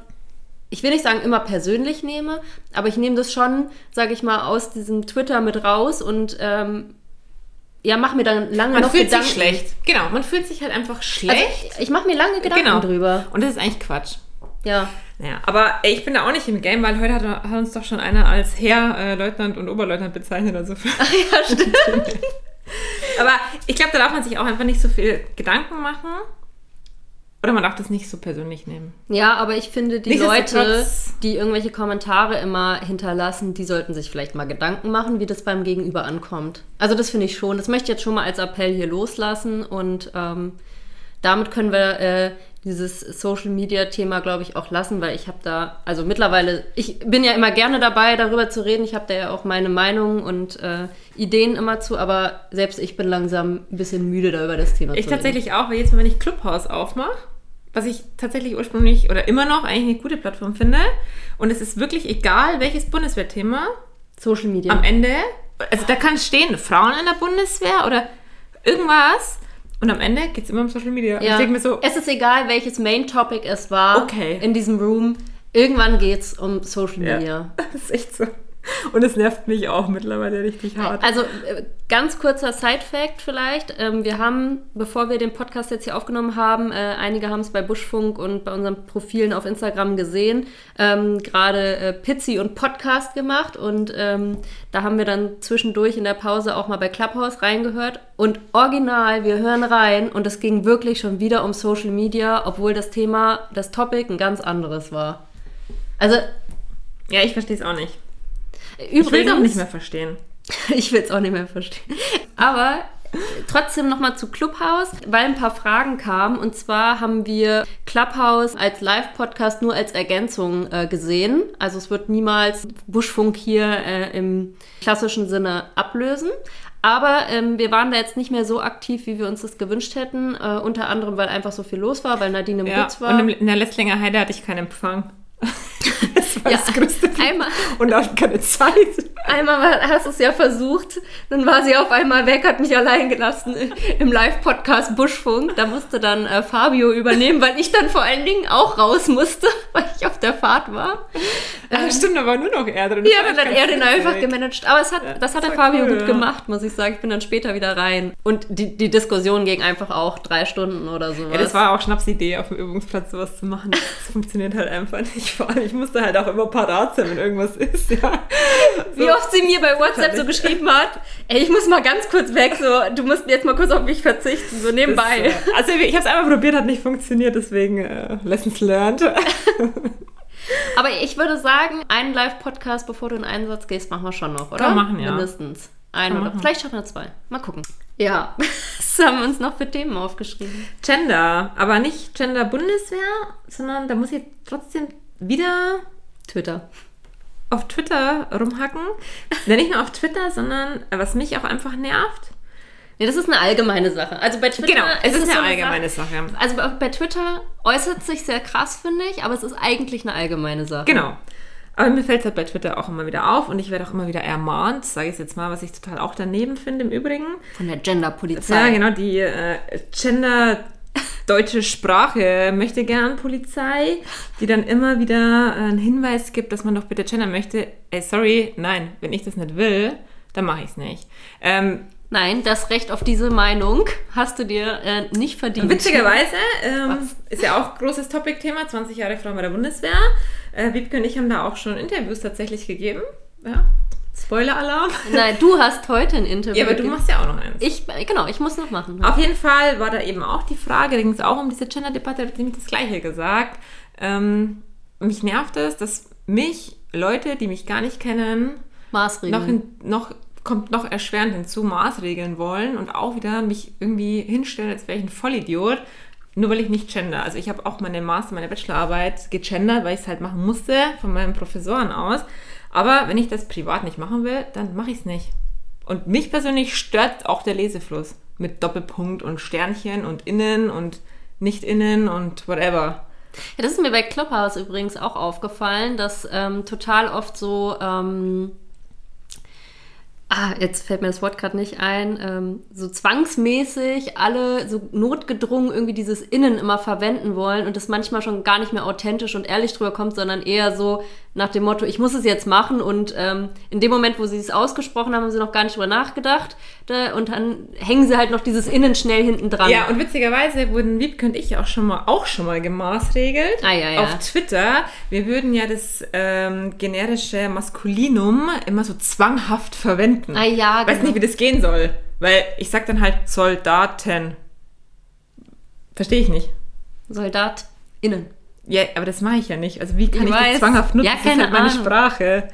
ich will nicht sagen immer persönlich nehme, aber ich nehme das schon, sage ich mal, aus diesem Twitter mit raus und ähm, ja, mache mir dann lange man noch fühlt Gedanken. sich schlecht. Genau, man fühlt sich halt einfach schlecht. Also, ich mache mir lange Gedanken genau. drüber. Und das ist eigentlich Quatsch. Ja. Naja, aber ey, ich bin da auch nicht im Game, weil heute hat, hat uns doch schon einer als Herr, äh, Leutnant und Oberleutnant bezeichnet. Also ja, stimmt. aber ich glaube, da darf man sich auch einfach nicht so viel Gedanken machen. Oder man darf das nicht so persönlich nehmen. Ja, aber ich finde, die Leute, die irgendwelche Kommentare immer hinterlassen, die sollten sich vielleicht mal Gedanken machen, wie das beim Gegenüber ankommt. Also das finde ich schon. Das möchte ich jetzt schon mal als Appell hier loslassen und ähm, damit können wir äh, dieses Social Media Thema, glaube ich, auch lassen, weil ich habe da, also mittlerweile, ich bin ja immer gerne dabei, darüber zu reden. Ich habe da ja auch meine Meinung und äh, Ideen immer zu, aber selbst ich bin langsam ein bisschen müde, da über das Thema Ich zu reden. tatsächlich auch, weil jetzt mal, wenn ich Clubhouse aufmache, was ich tatsächlich ursprünglich oder immer noch eigentlich eine gute Plattform finde, und es ist wirklich egal, welches Bundeswehrthema Social Media. am Ende, also da kann stehen, Frauen in der Bundeswehr oder irgendwas, und am Ende geht es immer um Social Media. Ich Ja. denke mir so, es ist egal, welches Main Topic es war Okay. in diesem Room. Irgendwann geht es um Social ja, Media. das ist echt so. Und es nervt mich auch mittlerweile richtig hart. Also äh, ganz kurzer Side-Fact vielleicht. Ähm, wir haben, bevor wir den Podcast jetzt hier aufgenommen haben, äh, einige haben es bei Buschfunk und bei unseren Profilen auf Instagram gesehen, ähm, gerade äh, Pizzi und Podcast gemacht und ähm, da haben wir dann zwischendurch in der Pause auch mal bei Clubhouse reingehört und original, wir hören rein und es ging wirklich schon wieder um Social Media, obwohl das Thema, das Topic ein ganz anderes war. Also Ja, ich verstehe es auch nicht. Übrigens... Ich will es auch nicht mehr verstehen. Ich will es auch nicht mehr verstehen. Aber trotzdem nochmal zu Clubhouse, weil ein paar Fragen kamen. Und zwar haben wir Clubhouse als Live-Podcast nur als Ergänzung äh, gesehen. Also es wird niemals Buschfunk hier äh, im klassischen Sinne ablösen. Aber ähm, wir waren da jetzt nicht mehr so aktiv, wie wir uns das gewünscht hätten. Äh, unter anderem, weil einfach so viel los war, weil Nadine im Ja, Butz war. und in der Letzlinger Heide hatte ich keinen Empfang. Das war Ja, das größte einmal- Und auch keine Zeit. Einmal hast du es ja versucht, dann war sie auf einmal weg, hat mich allein gelassen im Live-Podcast Buschfunk. Da musste dann äh, Fabio übernehmen, weil ich dann vor allen Dingen auch raus musste, weil ich auf der Fahrt war. Ach, stimmt, da war nur noch er drin. Ja, dann hat er den einfach gemanagt. Aber es hat, Ja, das hat der Fabio cool, gut ja. gemacht, muss ich sagen. Ich bin dann später wieder rein. Und die, die Diskussion ging einfach auch drei Stunden oder sowas. Ja, das war auch Schnapsidee, auf dem Übungsplatz sowas zu machen. Das funktioniert halt einfach nicht. Vor allem, ich musste halt auch immer parat sein, wenn irgendwas ist, ja. Wie oft sie mir bei WhatsApp so geschrieben hat, ey, ich muss mal ganz kurz weg, so, du musst jetzt mal kurz auf mich verzichten, so nebenbei. Das, äh, also ich habe es einmal probiert, hat nicht funktioniert, deswegen äh, Lessons learned. Aber ich würde sagen, einen Live-Podcast, bevor du in Einsatz gehst, machen wir schon noch, oder? Kann machen, ja. Mindestens. Einen Kann oder machen. vielleicht schaffen wir zwei. Mal gucken. Ja, was haben wir uns noch für Themen aufgeschrieben? Gender, aber nicht Gender Bundeswehr, sondern da muss ich trotzdem wieder Twitter. auf Twitter rumhacken. Ja, nicht nur auf Twitter, sondern was mich auch einfach nervt. Nee, das ist eine allgemeine Sache. Also bei Twitter Genau, es ist so eine allgemeine Sache. Sache. Also bei, bei Twitter äußert sich sehr krass, finde ich, aber es ist eigentlich eine allgemeine Sache. Genau. Aber mir fällt es halt bei Twitter auch immer wieder auf und ich werde auch immer wieder ermahnt, sage ich jetzt mal, was ich total auch daneben finde im Übrigen. Von der Gender-Polizei. Ja, genau, die äh, Gender deutsche Sprache möchte gern Polizei, die dann immer wieder einen Hinweis gibt, dass man doch bitte gendern möchte. Ey, sorry, nein, wenn ich das nicht will, dann mache ich es nicht. Ähm, Nein, das Recht auf diese Meinung hast du dir äh, nicht verdient. Witzigerweise ähm, ist ja auch großes Topic-Thema, 20 Jahre Frauen bei der Bundeswehr. Äh, Wiebke und ich haben da auch schon Interviews tatsächlich gegeben. Ja. Spoiler-Alarm. Nein, du hast heute ein Interview. Ja, aber du machst ja auch noch eins. Ich, genau, ich muss noch machen. Auf jeden Fall war da eben auch die Frage, da ging es auch um diese Gender-Debatte, da hat nämlich das Gleiche gesagt. Ähm, mich nervt es, dass mich Leute, die mich gar nicht kennen, Maßregeln. noch, hin, noch kommt noch erschwerend hinzu, Maßregeln wollen und auch wieder mich irgendwie hinstellen, als wäre ich ein Vollidiot, nur weil ich nicht gender. Also ich habe auch meine Master, meine Bachelorarbeit gegendert, weil ich es halt machen musste von meinen Professoren aus. Aber wenn ich das privat nicht machen will, dann mache ich es nicht. Und mich persönlich stört auch der Lesefluss mit Doppelpunkt und Sternchen und innen und nicht innen und whatever. Ja, das ist mir bei Clubhouse übrigens auch aufgefallen, dass ähm, total oft so ähm, ah, jetzt fällt mir das Wort gerade nicht ein, ähm, so zwangsmäßig alle so notgedrungen irgendwie dieses Innen immer verwenden wollen und das manchmal schon gar nicht mehr authentisch und ehrlich drüber kommt, sondern eher so nach dem Motto, ich muss es jetzt machen und ähm, in dem Moment, wo sie es ausgesprochen haben, haben sie noch gar nicht drüber nachgedacht da, und dann hängen sie halt noch dieses Innen schnell hinten dran. Ja, und witzigerweise wurden Wiebke und ich auch schon mal, auch schon mal gemaßregelt Ah, ja, ja. auf Twitter. Wir würden ja das ähm, generische Maskulinum immer so zwanghaft verwenden. Ah, ja, Weiß genau. nicht, wie das gehen soll. Weil ich sag dann halt Soldaten. Verstehe ich nicht. SoldatInnen. Ja, aber das mache ich ja nicht. Also wie kann Ich ich, das zwanghaft nutzen? Ja, das ist halt meine Ahnung. Sprache.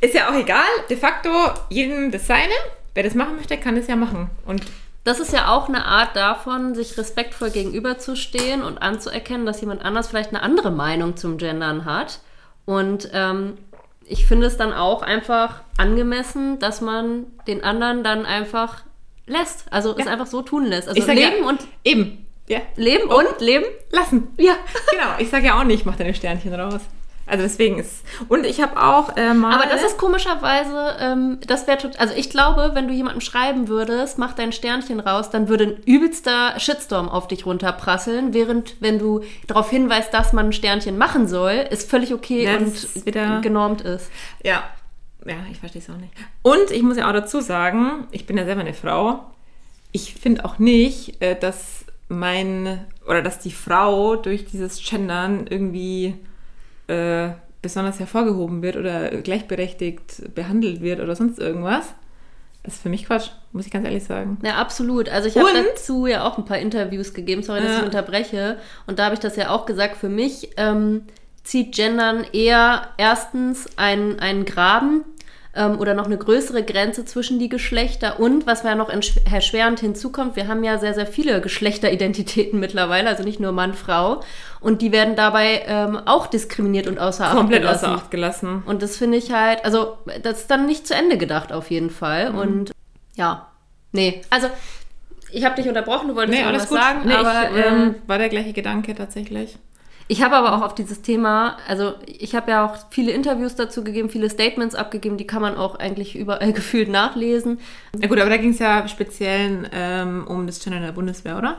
Ist ja auch egal. De facto, jedem das seine. Wer das machen möchte, kann das ja machen. Und Das ist ja auch eine Art davon, sich respektvoll gegenüberzustehen und anzuerkennen, dass jemand anders vielleicht eine andere Meinung zum Gendern hat. Und ähm, ich finde es dann auch einfach angemessen, dass man den anderen dann einfach lässt. Also es Ja. einfach so tun lässt. Also leben ja, und eben. Ja. leben und leben. Lassen. Ja. Genau. Ich sage ja auch nicht, mach deine Sternchen raus. Also deswegen ist. Und ich habe auch äh, mal. Aber das ist komischerweise, ähm, das wäre total. Also ich glaube, wenn du jemandem schreiben würdest, mach dein Sternchen raus, dann würde ein übelster Shitstorm auf dich runterprasseln. Während, wenn du darauf hinweist, dass man ein Sternchen machen soll, ist völlig okay Ja, und wieder- genormt ist. Ja. Ja, ich verstehe es auch nicht. Und ich muss ja auch dazu sagen, ich bin ja selber eine Frau. Ich finde auch nicht, äh, dass mein oder dass die Frau durch dieses Gendern irgendwie äh, besonders hervorgehoben wird oder gleichberechtigt behandelt wird oder sonst irgendwas. Das ist für mich Quatsch, muss ich ganz ehrlich sagen. Ja, absolut. Also ich habe dazu ja auch ein paar Interviews gegeben, sorry, dass Ja. ich unterbreche. Und da habe ich das ja auch gesagt, für mich ähm, zieht Gendern eher erstens einen, einen Graben ähm, oder noch eine größere Grenze zwischen die Geschlechter. Und was mir ja noch erschwerend hinzukommt, wir haben ja sehr, sehr viele Geschlechteridentitäten mittlerweile, also nicht nur Mann, Frau. Und die werden dabei ähm, auch diskriminiert und außer Acht Komplett gelassen. außer Acht gelassen. Und das finde ich halt, also das ist dann nicht zu Ende gedacht auf jeden Fall. Mhm. Und ja, nee, also ich habe dich unterbrochen, du wolltest Nee, alles was gut. sagen, nee, aber ich, ähm, ähm, war der gleiche Gedanke tatsächlich. Ich habe aber auch auf dieses Thema, also ich habe ja auch viele Interviews dazu gegeben, viele Statements abgegeben, die kann man auch eigentlich überall gefühlt nachlesen. Ja gut, aber da ging es ja speziell ähm, um das Gender in der Bundeswehr, oder?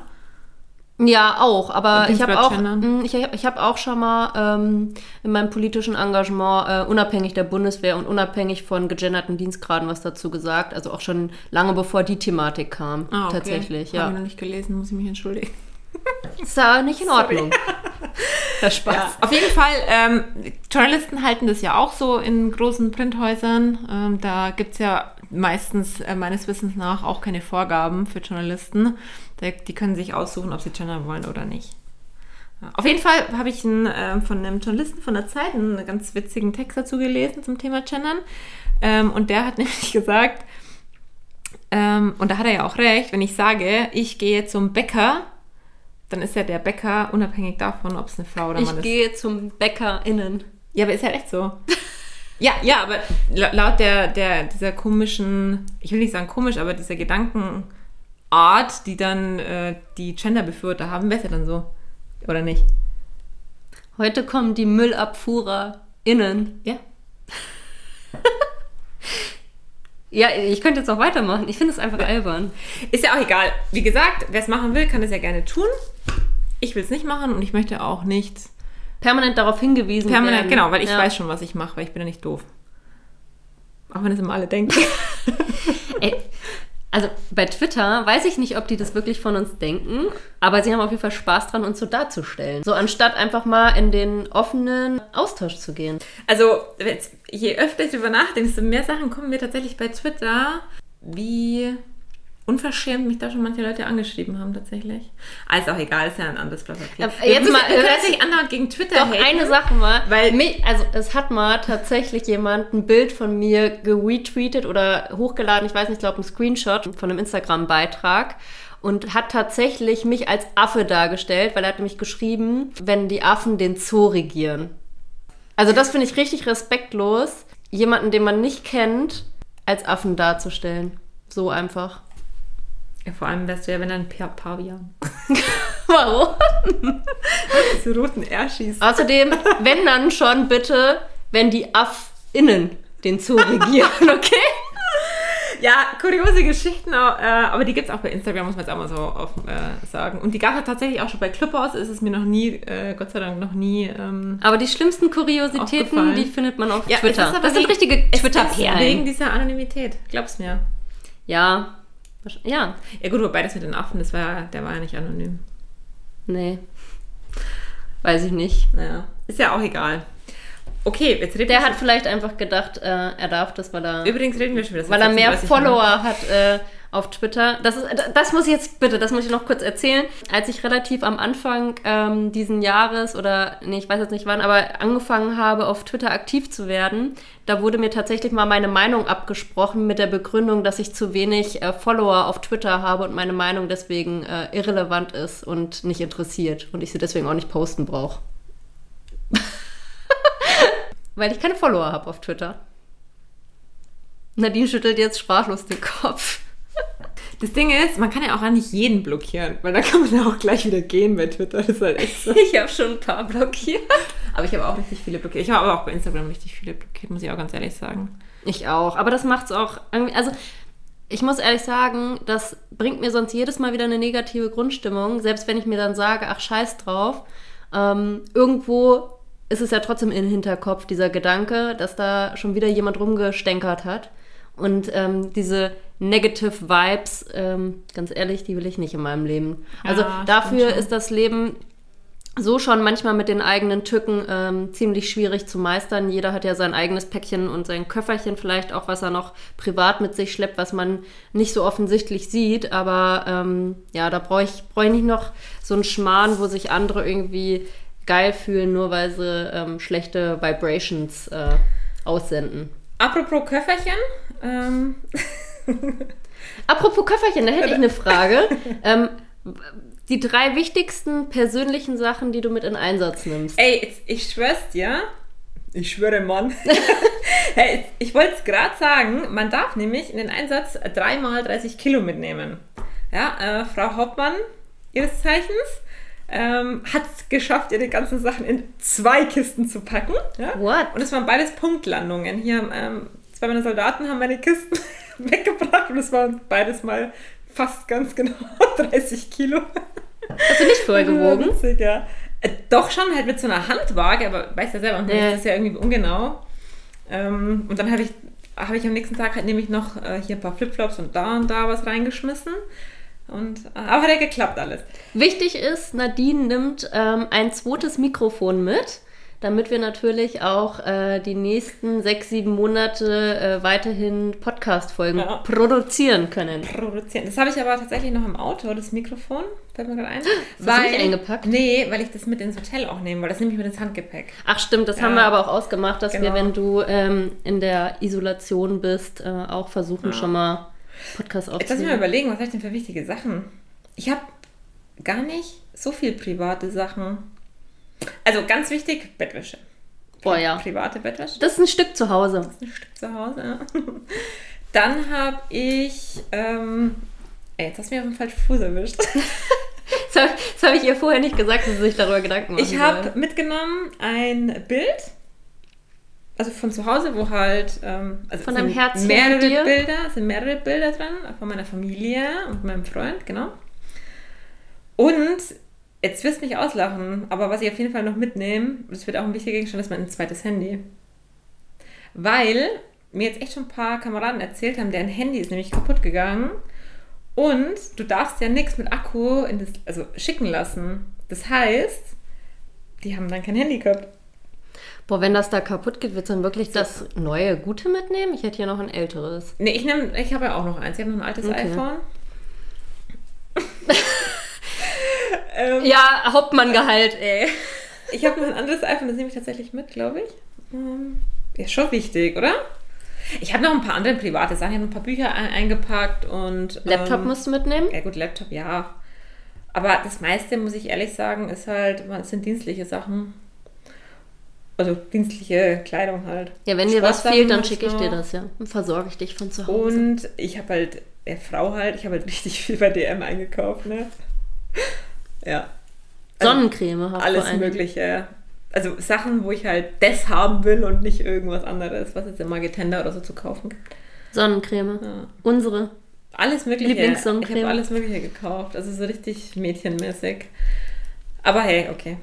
Ja, auch, aber ich habe auch, gendern? mh, ich, hab- ich habe auch schon mal ähm, in meinem politischen Engagement äh, unabhängig der Bundeswehr und unabhängig von gegenderten Dienstgraden was dazu gesagt, also auch schon lange bevor die Thematik kam, Ah, okay. tatsächlich, Habe ja. ich noch nicht gelesen, muss ich mich entschuldigen. Ist ja nicht in Ordnung. Das Spaß. Ja, auf jeden Fall, ähm, Journalisten halten das ja auch so in großen Printhäusern. Ähm, da gibt es ja meistens äh, meines Wissens nach auch keine Vorgaben für Journalisten. Da, die können sich aussuchen, ob sie gendern wollen oder nicht. Auf jeden Fall habe ich einen, ähm, von einem Journalisten von der Zeit einen ganz witzigen Text dazu gelesen zum Thema Gendern. Ähm, und der hat nämlich gesagt, ähm, und da hat er ja auch recht, wenn ich sage, ich gehe zum Bäcker, dann ist ja der Bäcker unabhängig davon, ob es eine Frau oder Mann Ich ist. gehe zum BäckerInnen. Ja, aber ist ja echt so. ja, ja, aber la- laut der, der, dieser komischen, ich will nicht sagen komisch, aber dieser Gedankenart, die dann äh, die Genderbefürworter haben, wäre es ja dann so. Oder nicht? Heute kommen die MüllabfuhrerInnen. Ja. Ja, ich könnte jetzt auch weitermachen. Ich finde es einfach albern. Ist ja auch egal. Wie gesagt, wer es machen will, kann es ja gerne tun. Ich will es nicht machen und ich möchte auch nicht Permanent darauf hingewiesen permanent, werden. genau, weil ich Ja. weiß schon, was ich mache, weil ich bin ja nicht doof. Auch wenn es immer alle denken. Ey, also bei Twitter weiß ich nicht, ob die das wirklich von uns denken, aber sie haben auf jeden Fall Spaß dran, uns so darzustellen. So anstatt einfach mal in den offenen Austausch zu gehen. Also, je öfter ich darüber nachdenke, desto mehr Sachen kommen mir tatsächlich bei Twitter, wie unverschämt mich da schon manche Leute angeschrieben haben, tatsächlich. Also auch egal, ist ja ein anderes Blatt. Ja, jetzt mal, hört jetzt nicht andauernd gegen Twitter Doch, haten. eine Sache mal. Weil- mich, also es hat mal tatsächlich jemand ein Bild von mir geretweetet oder hochgeladen, ich weiß nicht, ich glaube ein Screenshot von einem Instagram-Beitrag und hat tatsächlich mich als Affe dargestellt, weil er hat nämlich geschrieben, wenn die Affen den Zoo regieren. Also das finde ich richtig respektlos, jemanden, den man nicht kennt, als Affen darzustellen. So einfach. Ja, vor allem wärst du ja, wenn dann Pa- Pavian. Warum? Diese roten Erschis. Außerdem, wenn dann schon bitte, wenn die AffInnen den Zoo regieren, okay? Ja, kuriose Geschichten, äh, aber die gibt es auch bei Instagram, muss man jetzt auch mal so auf, äh, sagen. Und die gab es tatsächlich auch schon bei Clubhouse, ist es mir noch nie, äh, Gott sei Dank noch nie. Ähm, Aber die schlimmsten Kuriositäten, die findet man auf Ja, Twitter. Das sind wegen- richtige es ist Twitter-Perlen. Wegen dieser Anonymität, glaub's mir. Ja. Ja. Ja gut, wobei das mit den Affen, das war, der war ja nicht anonym. Nee. Weiß ich nicht. Naja, ist ja auch egal. Okay, jetzt reden Der wir hat vielleicht einfach gedacht, äh, er darf das, weil er, Übrigens reden wir schon wieder. weil er mehr 36 Minuten. Follower hat äh, auf Twitter. Das, ist, das muss ich jetzt bitte, das muss ich noch kurz erzählen. Als ich relativ am Anfang ähm, diesen Jahres oder, nee, ich weiß jetzt nicht wann, aber angefangen habe, auf Twitter aktiv zu werden, da wurde mir tatsächlich mal meine Meinung abgesprochen mit der Begründung, dass ich zu wenig äh, Follower auf Twitter habe und meine Meinung deswegen äh, irrelevant ist und nicht interessiert und ich sie deswegen auch nicht posten brauche. Weil ich keine Follower habe auf Twitter. Nadine schüttelt jetzt sprachlos den Kopf. Das Ding ist, man kann ja auch nicht jeden blockieren, weil dann kann man ja auch gleich wieder gehen bei Twitter. Das ist halt echt so. Ich habe schon ein paar blockiert. Aber ich habe auch richtig viele blockiert. Ich habe aber auch bei Instagram richtig viele blockiert, muss ich auch ganz ehrlich sagen. Ich auch. Aber das macht's auch irgendwie. Also, ich muss ehrlich sagen, das bringt mir sonst jedes Mal wieder eine negative Grundstimmung. Selbst wenn ich mir dann sage, ach, scheiß drauf. Ähm, irgendwo ist es ja trotzdem im Hinterkopf, dieser Gedanke, dass da schon wieder jemand rumgestänkert hat. Und ähm, diese Negative Vibes, ähm, ganz ehrlich, die will ich nicht in meinem Leben. Also Ja, dafür ist das Leben so schon manchmal mit den eigenen Tücken ähm, ziemlich schwierig zu meistern. Jeder hat ja sein eigenes Päckchen und sein Köfferchen vielleicht auch, was er noch privat mit sich schleppt, was man nicht so offensichtlich sieht. Aber ähm, ja, da brauche ich, brauch ich nicht noch so einen Schmarrn, wo sich andere irgendwie geil fühlen, nur weil sie ähm, schlechte Vibrations äh, aussenden. Apropos Köfferchen, ähm, Apropos Köfferchen, da hätte ich eine Frage. ähm, die drei wichtigsten persönlichen Sachen, die du mit in Einsatz nimmst. ey, ich schwör's dir. Ich schwöre, Mann. hey, ich wollte es gerade sagen, man darf nämlich in den Einsatz dreimal 30 Kilo mitnehmen. Ja, äh, Frau Hauptmann, ihres Zeichens, ähm, hat es geschafft, ihre ganzen Sachen in zwei Kisten zu packen. Ja? What? Und es waren beides Punktlandungen. Hier, ähm, zwei meiner Soldaten haben meine Kisten weggebracht und es waren beides mal fast ganz genau 30 Kilo. Hast du nicht vorher gewogen? Witzig, ja. Äh, doch schon, halt mit so einer Handwaage, aber weiß ja selber, und Ja. das ist ja irgendwie ungenau. Ähm, und dann habe ich, habe ich am nächsten Tag halt nämlich noch äh, hier ein paar Flipflops und da und da was reingeschmissen. Und, äh, aber hat ja geklappt alles. Wichtig ist, Nadine nimmt ähm, ein zweites Mikrofon mit, damit wir natürlich auch äh, die nächsten sechs, sieben Monate äh, weiterhin Podcast-Folgen Ja. produzieren können. Produzieren. Das habe ich aber tatsächlich noch im Auto, das Mikrofon. Fällt mir gerade ein. hast du nicht eingepackt? Nee, weil ich das mit ins Hotel auch nehme, weil das nehme ich mit ins Handgepäck. Ach stimmt, das Ja. haben wir aber auch ausgemacht, dass wir, Genau. wenn du ähm, in der Isolation bist, äh, auch versuchen schon mal Podcast Jetzt lass mich mal aufzunehmen. überlegen, was habe ich denn für wichtige Sachen? Ich habe gar nicht so viel private Sachen. Also ganz wichtig, Bettwäsche. Boah, ja. Private Bettwäsche. Das ist ein Stück zu Hause. ein Stück zu Hause. Ja. Dann habe ich. Ähm, ey, jetzt hast du mich auf den falschen Fuß erwischt. Das habe das hab ich ihr vorher nicht gesagt, dass sie sich darüber Gedanken machen Ich habe mitgenommen ein Bild. Also von zu Hause, wo halt. Ähm, also Von einem sind Herzchen mehrere dir? Bilder, es sind mehrere Bilder dran, von meiner Familie und meinem Freund, genau. Und jetzt wirst du mich auslachen, aber was ich auf jeden Fall noch mitnehme, das wird auch ein wichtiger Gegenstand, ist mein zweites Handy. Weil mir jetzt echt schon ein paar Kameraden erzählt haben, deren Handy ist nämlich kaputt gegangen. Und du darfst ja nichts mit Akku in das, also schicken lassen. Das heißt, die haben dann kein Handy gehabt. Boah, wenn das da kaputt geht, wird dann wirklich das neue Gute mitnehmen? Ich hätte hier noch ein älteres. Nee, ich nehme, ich habe ja auch noch eins. Ich habe noch ein altes Okay. iPhone. ähm, Ja, Hauptmanngehalt, ey. Ich habe noch ein anderes iPhone, das nehme ich tatsächlich mit, glaube ich. Ähm, ja, schon wichtig, oder? Ich habe noch ein paar andere private Sachen. Ich habe ein paar Bücher ein eingepackt und. Laptop ähm, musst du mitnehmen? Ja, gut, Laptop, ja. Aber das meiste, muss ich ehrlich sagen, ist halt, es sind dienstliche Sachen. Also dienstliche Kleidung halt. Ja, wenn dir was fehlt, dann schicke ich dir das, ja. Und versorge ich dich von zu Hause. Und ich habe halt, der Frau halt, ich habe halt richtig viel bei DM eingekauft, ne? Ja. Sonnencreme hast Alles. Mögliche. Also Sachen, wo ich halt das haben will und nicht irgendwas anderes, was es im Magitenda oder so zu kaufen gibt. Sonnencreme. Ja. Unsere. Alles Mögliche. Ich Lieblingssonnencreme. habe alles Mögliche gekauft. Also so richtig mädchenmäßig. Aber hey, okay.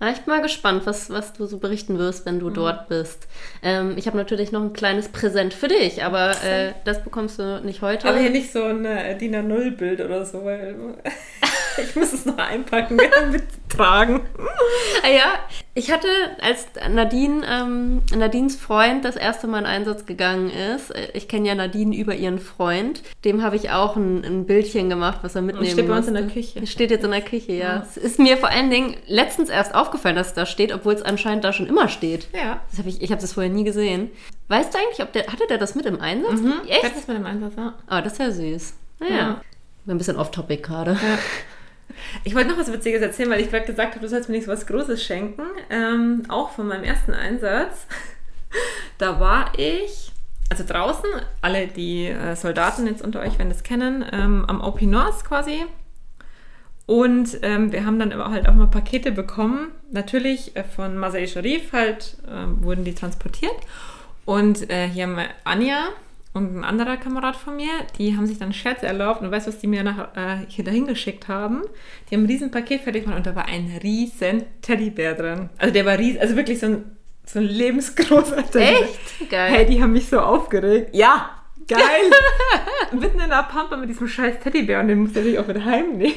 Ja, ich bin mal gespannt, was, was du so berichten wirst, wenn Mhm. du dort bist. Ähm, ich habe natürlich noch ein kleines Präsent für dich, aber äh, das bekommst du nicht heute. Aber hier nicht so ein äh, DIN A0-Bild oder so, weil ich muss es noch einpacken mittragen. Ah ja, ich hatte, als Nadine, ähm, Nadines Freund das erste Mal in Einsatz gegangen ist, äh, ich kenne ja Nadine über ihren Freund, dem habe ich auch ein, ein Bildchen gemacht, was er mitnehmen steht bei uns in der Küche. Steht jetzt in der Küche, ja. Ja. Es ist mir vor allen Dingen letztens erst aufgefallen, dass es da steht, obwohl es anscheinend da schon immer steht. Ja. Das hab ich ich habe das vorher nie gesehen. Weißt du eigentlich, ob der, hatte der das mit im Einsatz? Mhm. Echt? Das ist mit dem Einsatz, ja. Ah, das ist ja süß. Naja. Ja. Ein bisschen off-topic gerade. Ja. Ich wollte noch was Witziges erzählen, weil ich gerade gesagt habe, du sollst mir nicht so was Großes schenken. Ähm, auch von meinem ersten Einsatz. Da war ich, also draußen, alle die äh, Soldaten jetzt unter euch werden das kennen, ähm, am OP North quasi. Und ähm, wir haben dann aber halt auch mal Pakete bekommen. Natürlich äh, von Masai Sharif halt ähm, wurden die transportiert. Und äh, hier haben wir Anja und ein anderer Kamerad von mir, die haben sich dann Scherze erlaubt und weißt du, was die mir nach, äh, hier dahin geschickt haben? Die haben ein riesen Paket fertig gemacht und da war ein riesen Teddybär drin. Also der war riesig, also wirklich so ein, so ein lebensgroßer Teddybär. Echt? Geil. Hey, die haben mich so aufgeregt. Ja, geil. Mitten in der Pampa mit diesem scheiß Teddybär und den musste ich auch mit heimnehmen.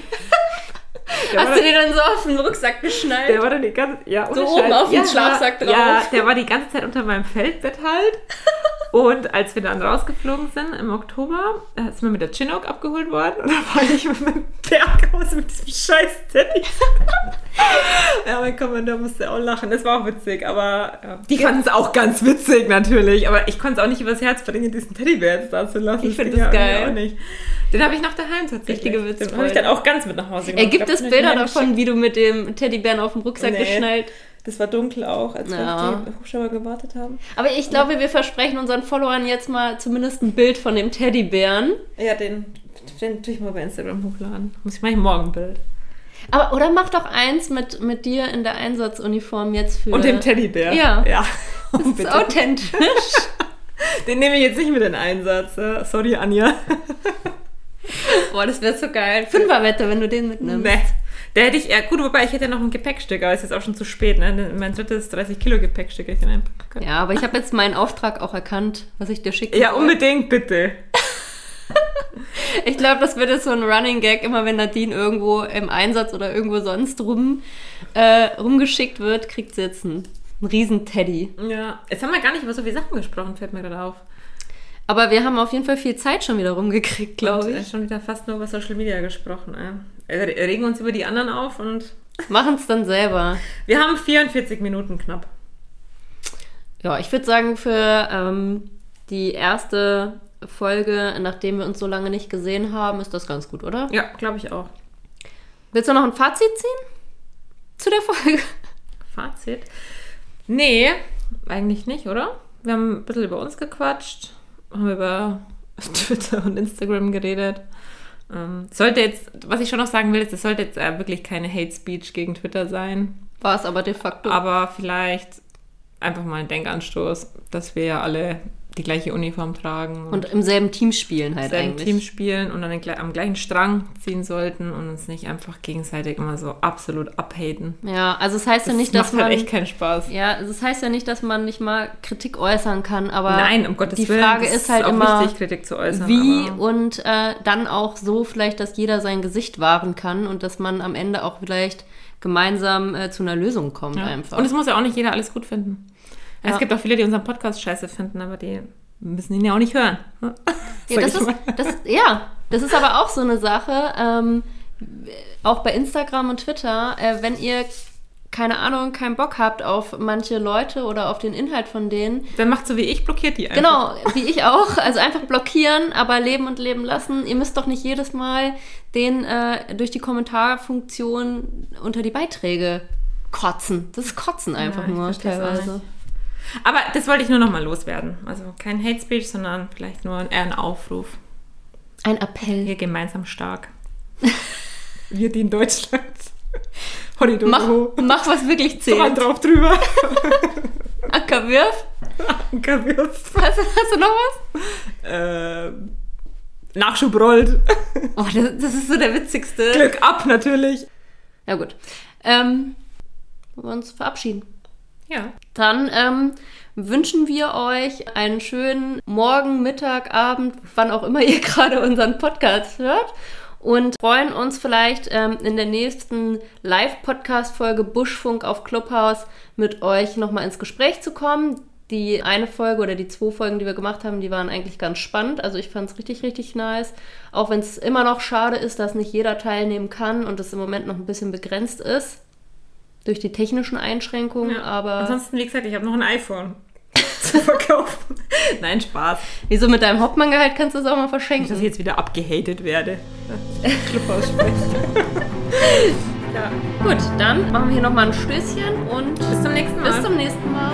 Der Hast du den dann so auf den Rucksack geschnallt? der war dann die ganze ja, ohne So oben Scheiß. auf dem ja, Schlafsack drauf. Ja, der war die ganze Zeit unter meinem Feldbett halt. Und als wir dann rausgeflogen sind im Oktober, äh, sind wir mit der Chinook abgeholt worden. Und da war ich mit meinem Berghaus mit diesem scheiß Teddy. ja, mein Kommandeur musste auch lachen. Das war auch witzig, aber ja. die fanden es auch ganz witzig natürlich. Aber ich konnte es auch nicht übers Herz bringen, diesen Teddybär jetzt da zu lassen. Ich find ging das geil. Den habe ich noch daheim tatsächlich. Richtige Den habe ich dann auch ganz mit nach Hause genommen. Äh, gibt es Bilder davon, wie du mit dem Teddybären auf dem Rucksack Nee. geschnallt? das war dunkel auch, als wir Ja. auf die Hubschrauber gewartet haben. Aber ich glaube, wir versprechen unseren Followern jetzt mal zumindest ein Bild von dem Teddybären. Ja, den, den tue ich mal bei Instagram hochladen. Muss ich mal morgen ein Bild. Aber, oder mach doch eins mit, mit dir in der Einsatzuniform jetzt für. Und dem Teddybär. Ja. ja. Das ist Bitte. authentisch. Den nehme ich jetzt nicht mit in den Einsatz. ja. Sorry, Anja. Boah, das wäre so geil. Fünferwette, wenn du den mitnimmst. Nee. Der hätte ich eher, gut, wobei ich hätte noch ein Gepäckstück, aber es ist jetzt auch schon zu spät, ne? Mein drittes 30 Kilo Gepäckstück hätte ich dann einpacken können. Ja, aber ich habe jetzt meinen Auftrag auch erkannt, was ich dir schicke. Ja, unbedingt, bitte. Ich glaube, das wird jetzt so ein Running Gag, immer wenn Nadine irgendwo im Einsatz oder irgendwo sonst rum äh, rumgeschickt wird, kriegt sie jetzt einen, einen riesen Teddy. Ja, jetzt haben wir gar nicht über so viele Sachen gesprochen, fällt mir gerade auf. Aber wir haben auf jeden Fall viel Zeit schon wieder rumgekriegt, glaube Und, äh, ich. schon wieder fast nur über Social Media gesprochen. Äh. Regen uns über die anderen auf und Machen es dann selber. wir haben 44 Minuten knapp. Ja, ich würde sagen, für ähm, die erste Folge, nachdem wir uns so lange nicht gesehen haben, ist das ganz gut, oder? Ja, glaube ich auch. Willst du noch ein Fazit ziehen zu der Folge? Fazit? Nee, eigentlich nicht, oder? Wir haben ein bisschen über uns gequatscht, haben über Twitter und Instagram geredet. Ähm, sollte jetzt, was ich schon noch sagen will, ist, es sollte jetzt äh, wirklich keine Hate Speech gegen Twitter sein, War es aber de facto. aber vielleicht einfach mal ein Denkanstoß, dass wir ja alle die gleiche Uniform tragen Und im selben Team spielen halt selben eigentlich. Team spielen und den, gle- am gleichen Strang ziehen sollten und uns nicht einfach gegenseitig immer so absolut abhaten. Ja, also es heißt Das ja nicht, dass macht halt man. echt keinen Spaß. Ja, also es heißt ja nicht, dass man nicht mal Kritik äußern kann, aber Nein, um Gottes die Willen. Frage das ist halt auch immer, wichtig, Kritik zu äußern. wie und äh, dann auch so vielleicht, dass jeder sein Gesicht wahren kann und dass man am Ende auch vielleicht gemeinsam äh, zu einer Lösung kommt ja. einfach. Und es muss ja auch nicht jeder alles gut finden. Ja. Es gibt auch viele, die unseren Podcast scheiße finden, aber die müssen ihn ja auch nicht hören. Ja, das ist, das, ja, das ist aber auch so eine Sache, ähm, auch bei Instagram und Twitter, äh, wenn ihr, keine Ahnung, keinen Bock habt auf manche Leute oder auf den Inhalt von denen, Dann macht so wie ich, blockiert die einfach. Genau, wie ich auch. Also einfach blockieren, aber leben und leben lassen. Ihr müsst doch nicht jedes Mal den äh, durch die Kommentarfunktion unter die Beiträge kotzen. Das ist Kotzen einfach Ja, nur teilweise. Aber das wollte ich nur noch mal loswerden. Also kein Hate Speech, sondern vielleicht nur eher ein Aufruf. Ein Appell. Wir gemeinsam stark. Wir, die in Deutschland. Horridor. Mach, mach was wirklich Dran zählt. drauf drüber. Ackerwürf. Ankerwürf. Hast, du- hast du noch was? Äh, Nachschub rollt. Oh, das, das ist so der witzigste. Glück ab, natürlich. Ja gut. Ähm, wollen wir uns verabschieden. Ja. Dann ähm, wünschen wir euch einen schönen Morgen, Mittag, Abend, wann auch immer ihr gerade unseren Podcast hört. Und freuen uns vielleicht ähm, in der nächsten Live-Podcast-Folge Buschfunk auf Clubhouse mit euch nochmal ins Gespräch zu kommen. Die eine Folge oder die zwei Folgen, die wir gemacht haben, die waren eigentlich ganz spannend. Also ich fand es richtig, richtig nice. Auch wenn es immer noch schade ist, dass nicht jeder teilnehmen kann und es im Moment noch ein bisschen begrenzt ist. Durch die technischen Einschränkungen, ja. aber. Ansonsten, wie gesagt, ich habe noch ein iPhone zu verkaufen. Nein, Spaß. Wieso mit deinem Hauptmanngehalt kannst du es auch mal Nicht, dass verschenken? ich jetzt wieder abgehatet werde. Ja. Gut, dann machen wir hier nochmal ein Stößchen und Bis zum nächsten Mal. bis zum nächsten Mal.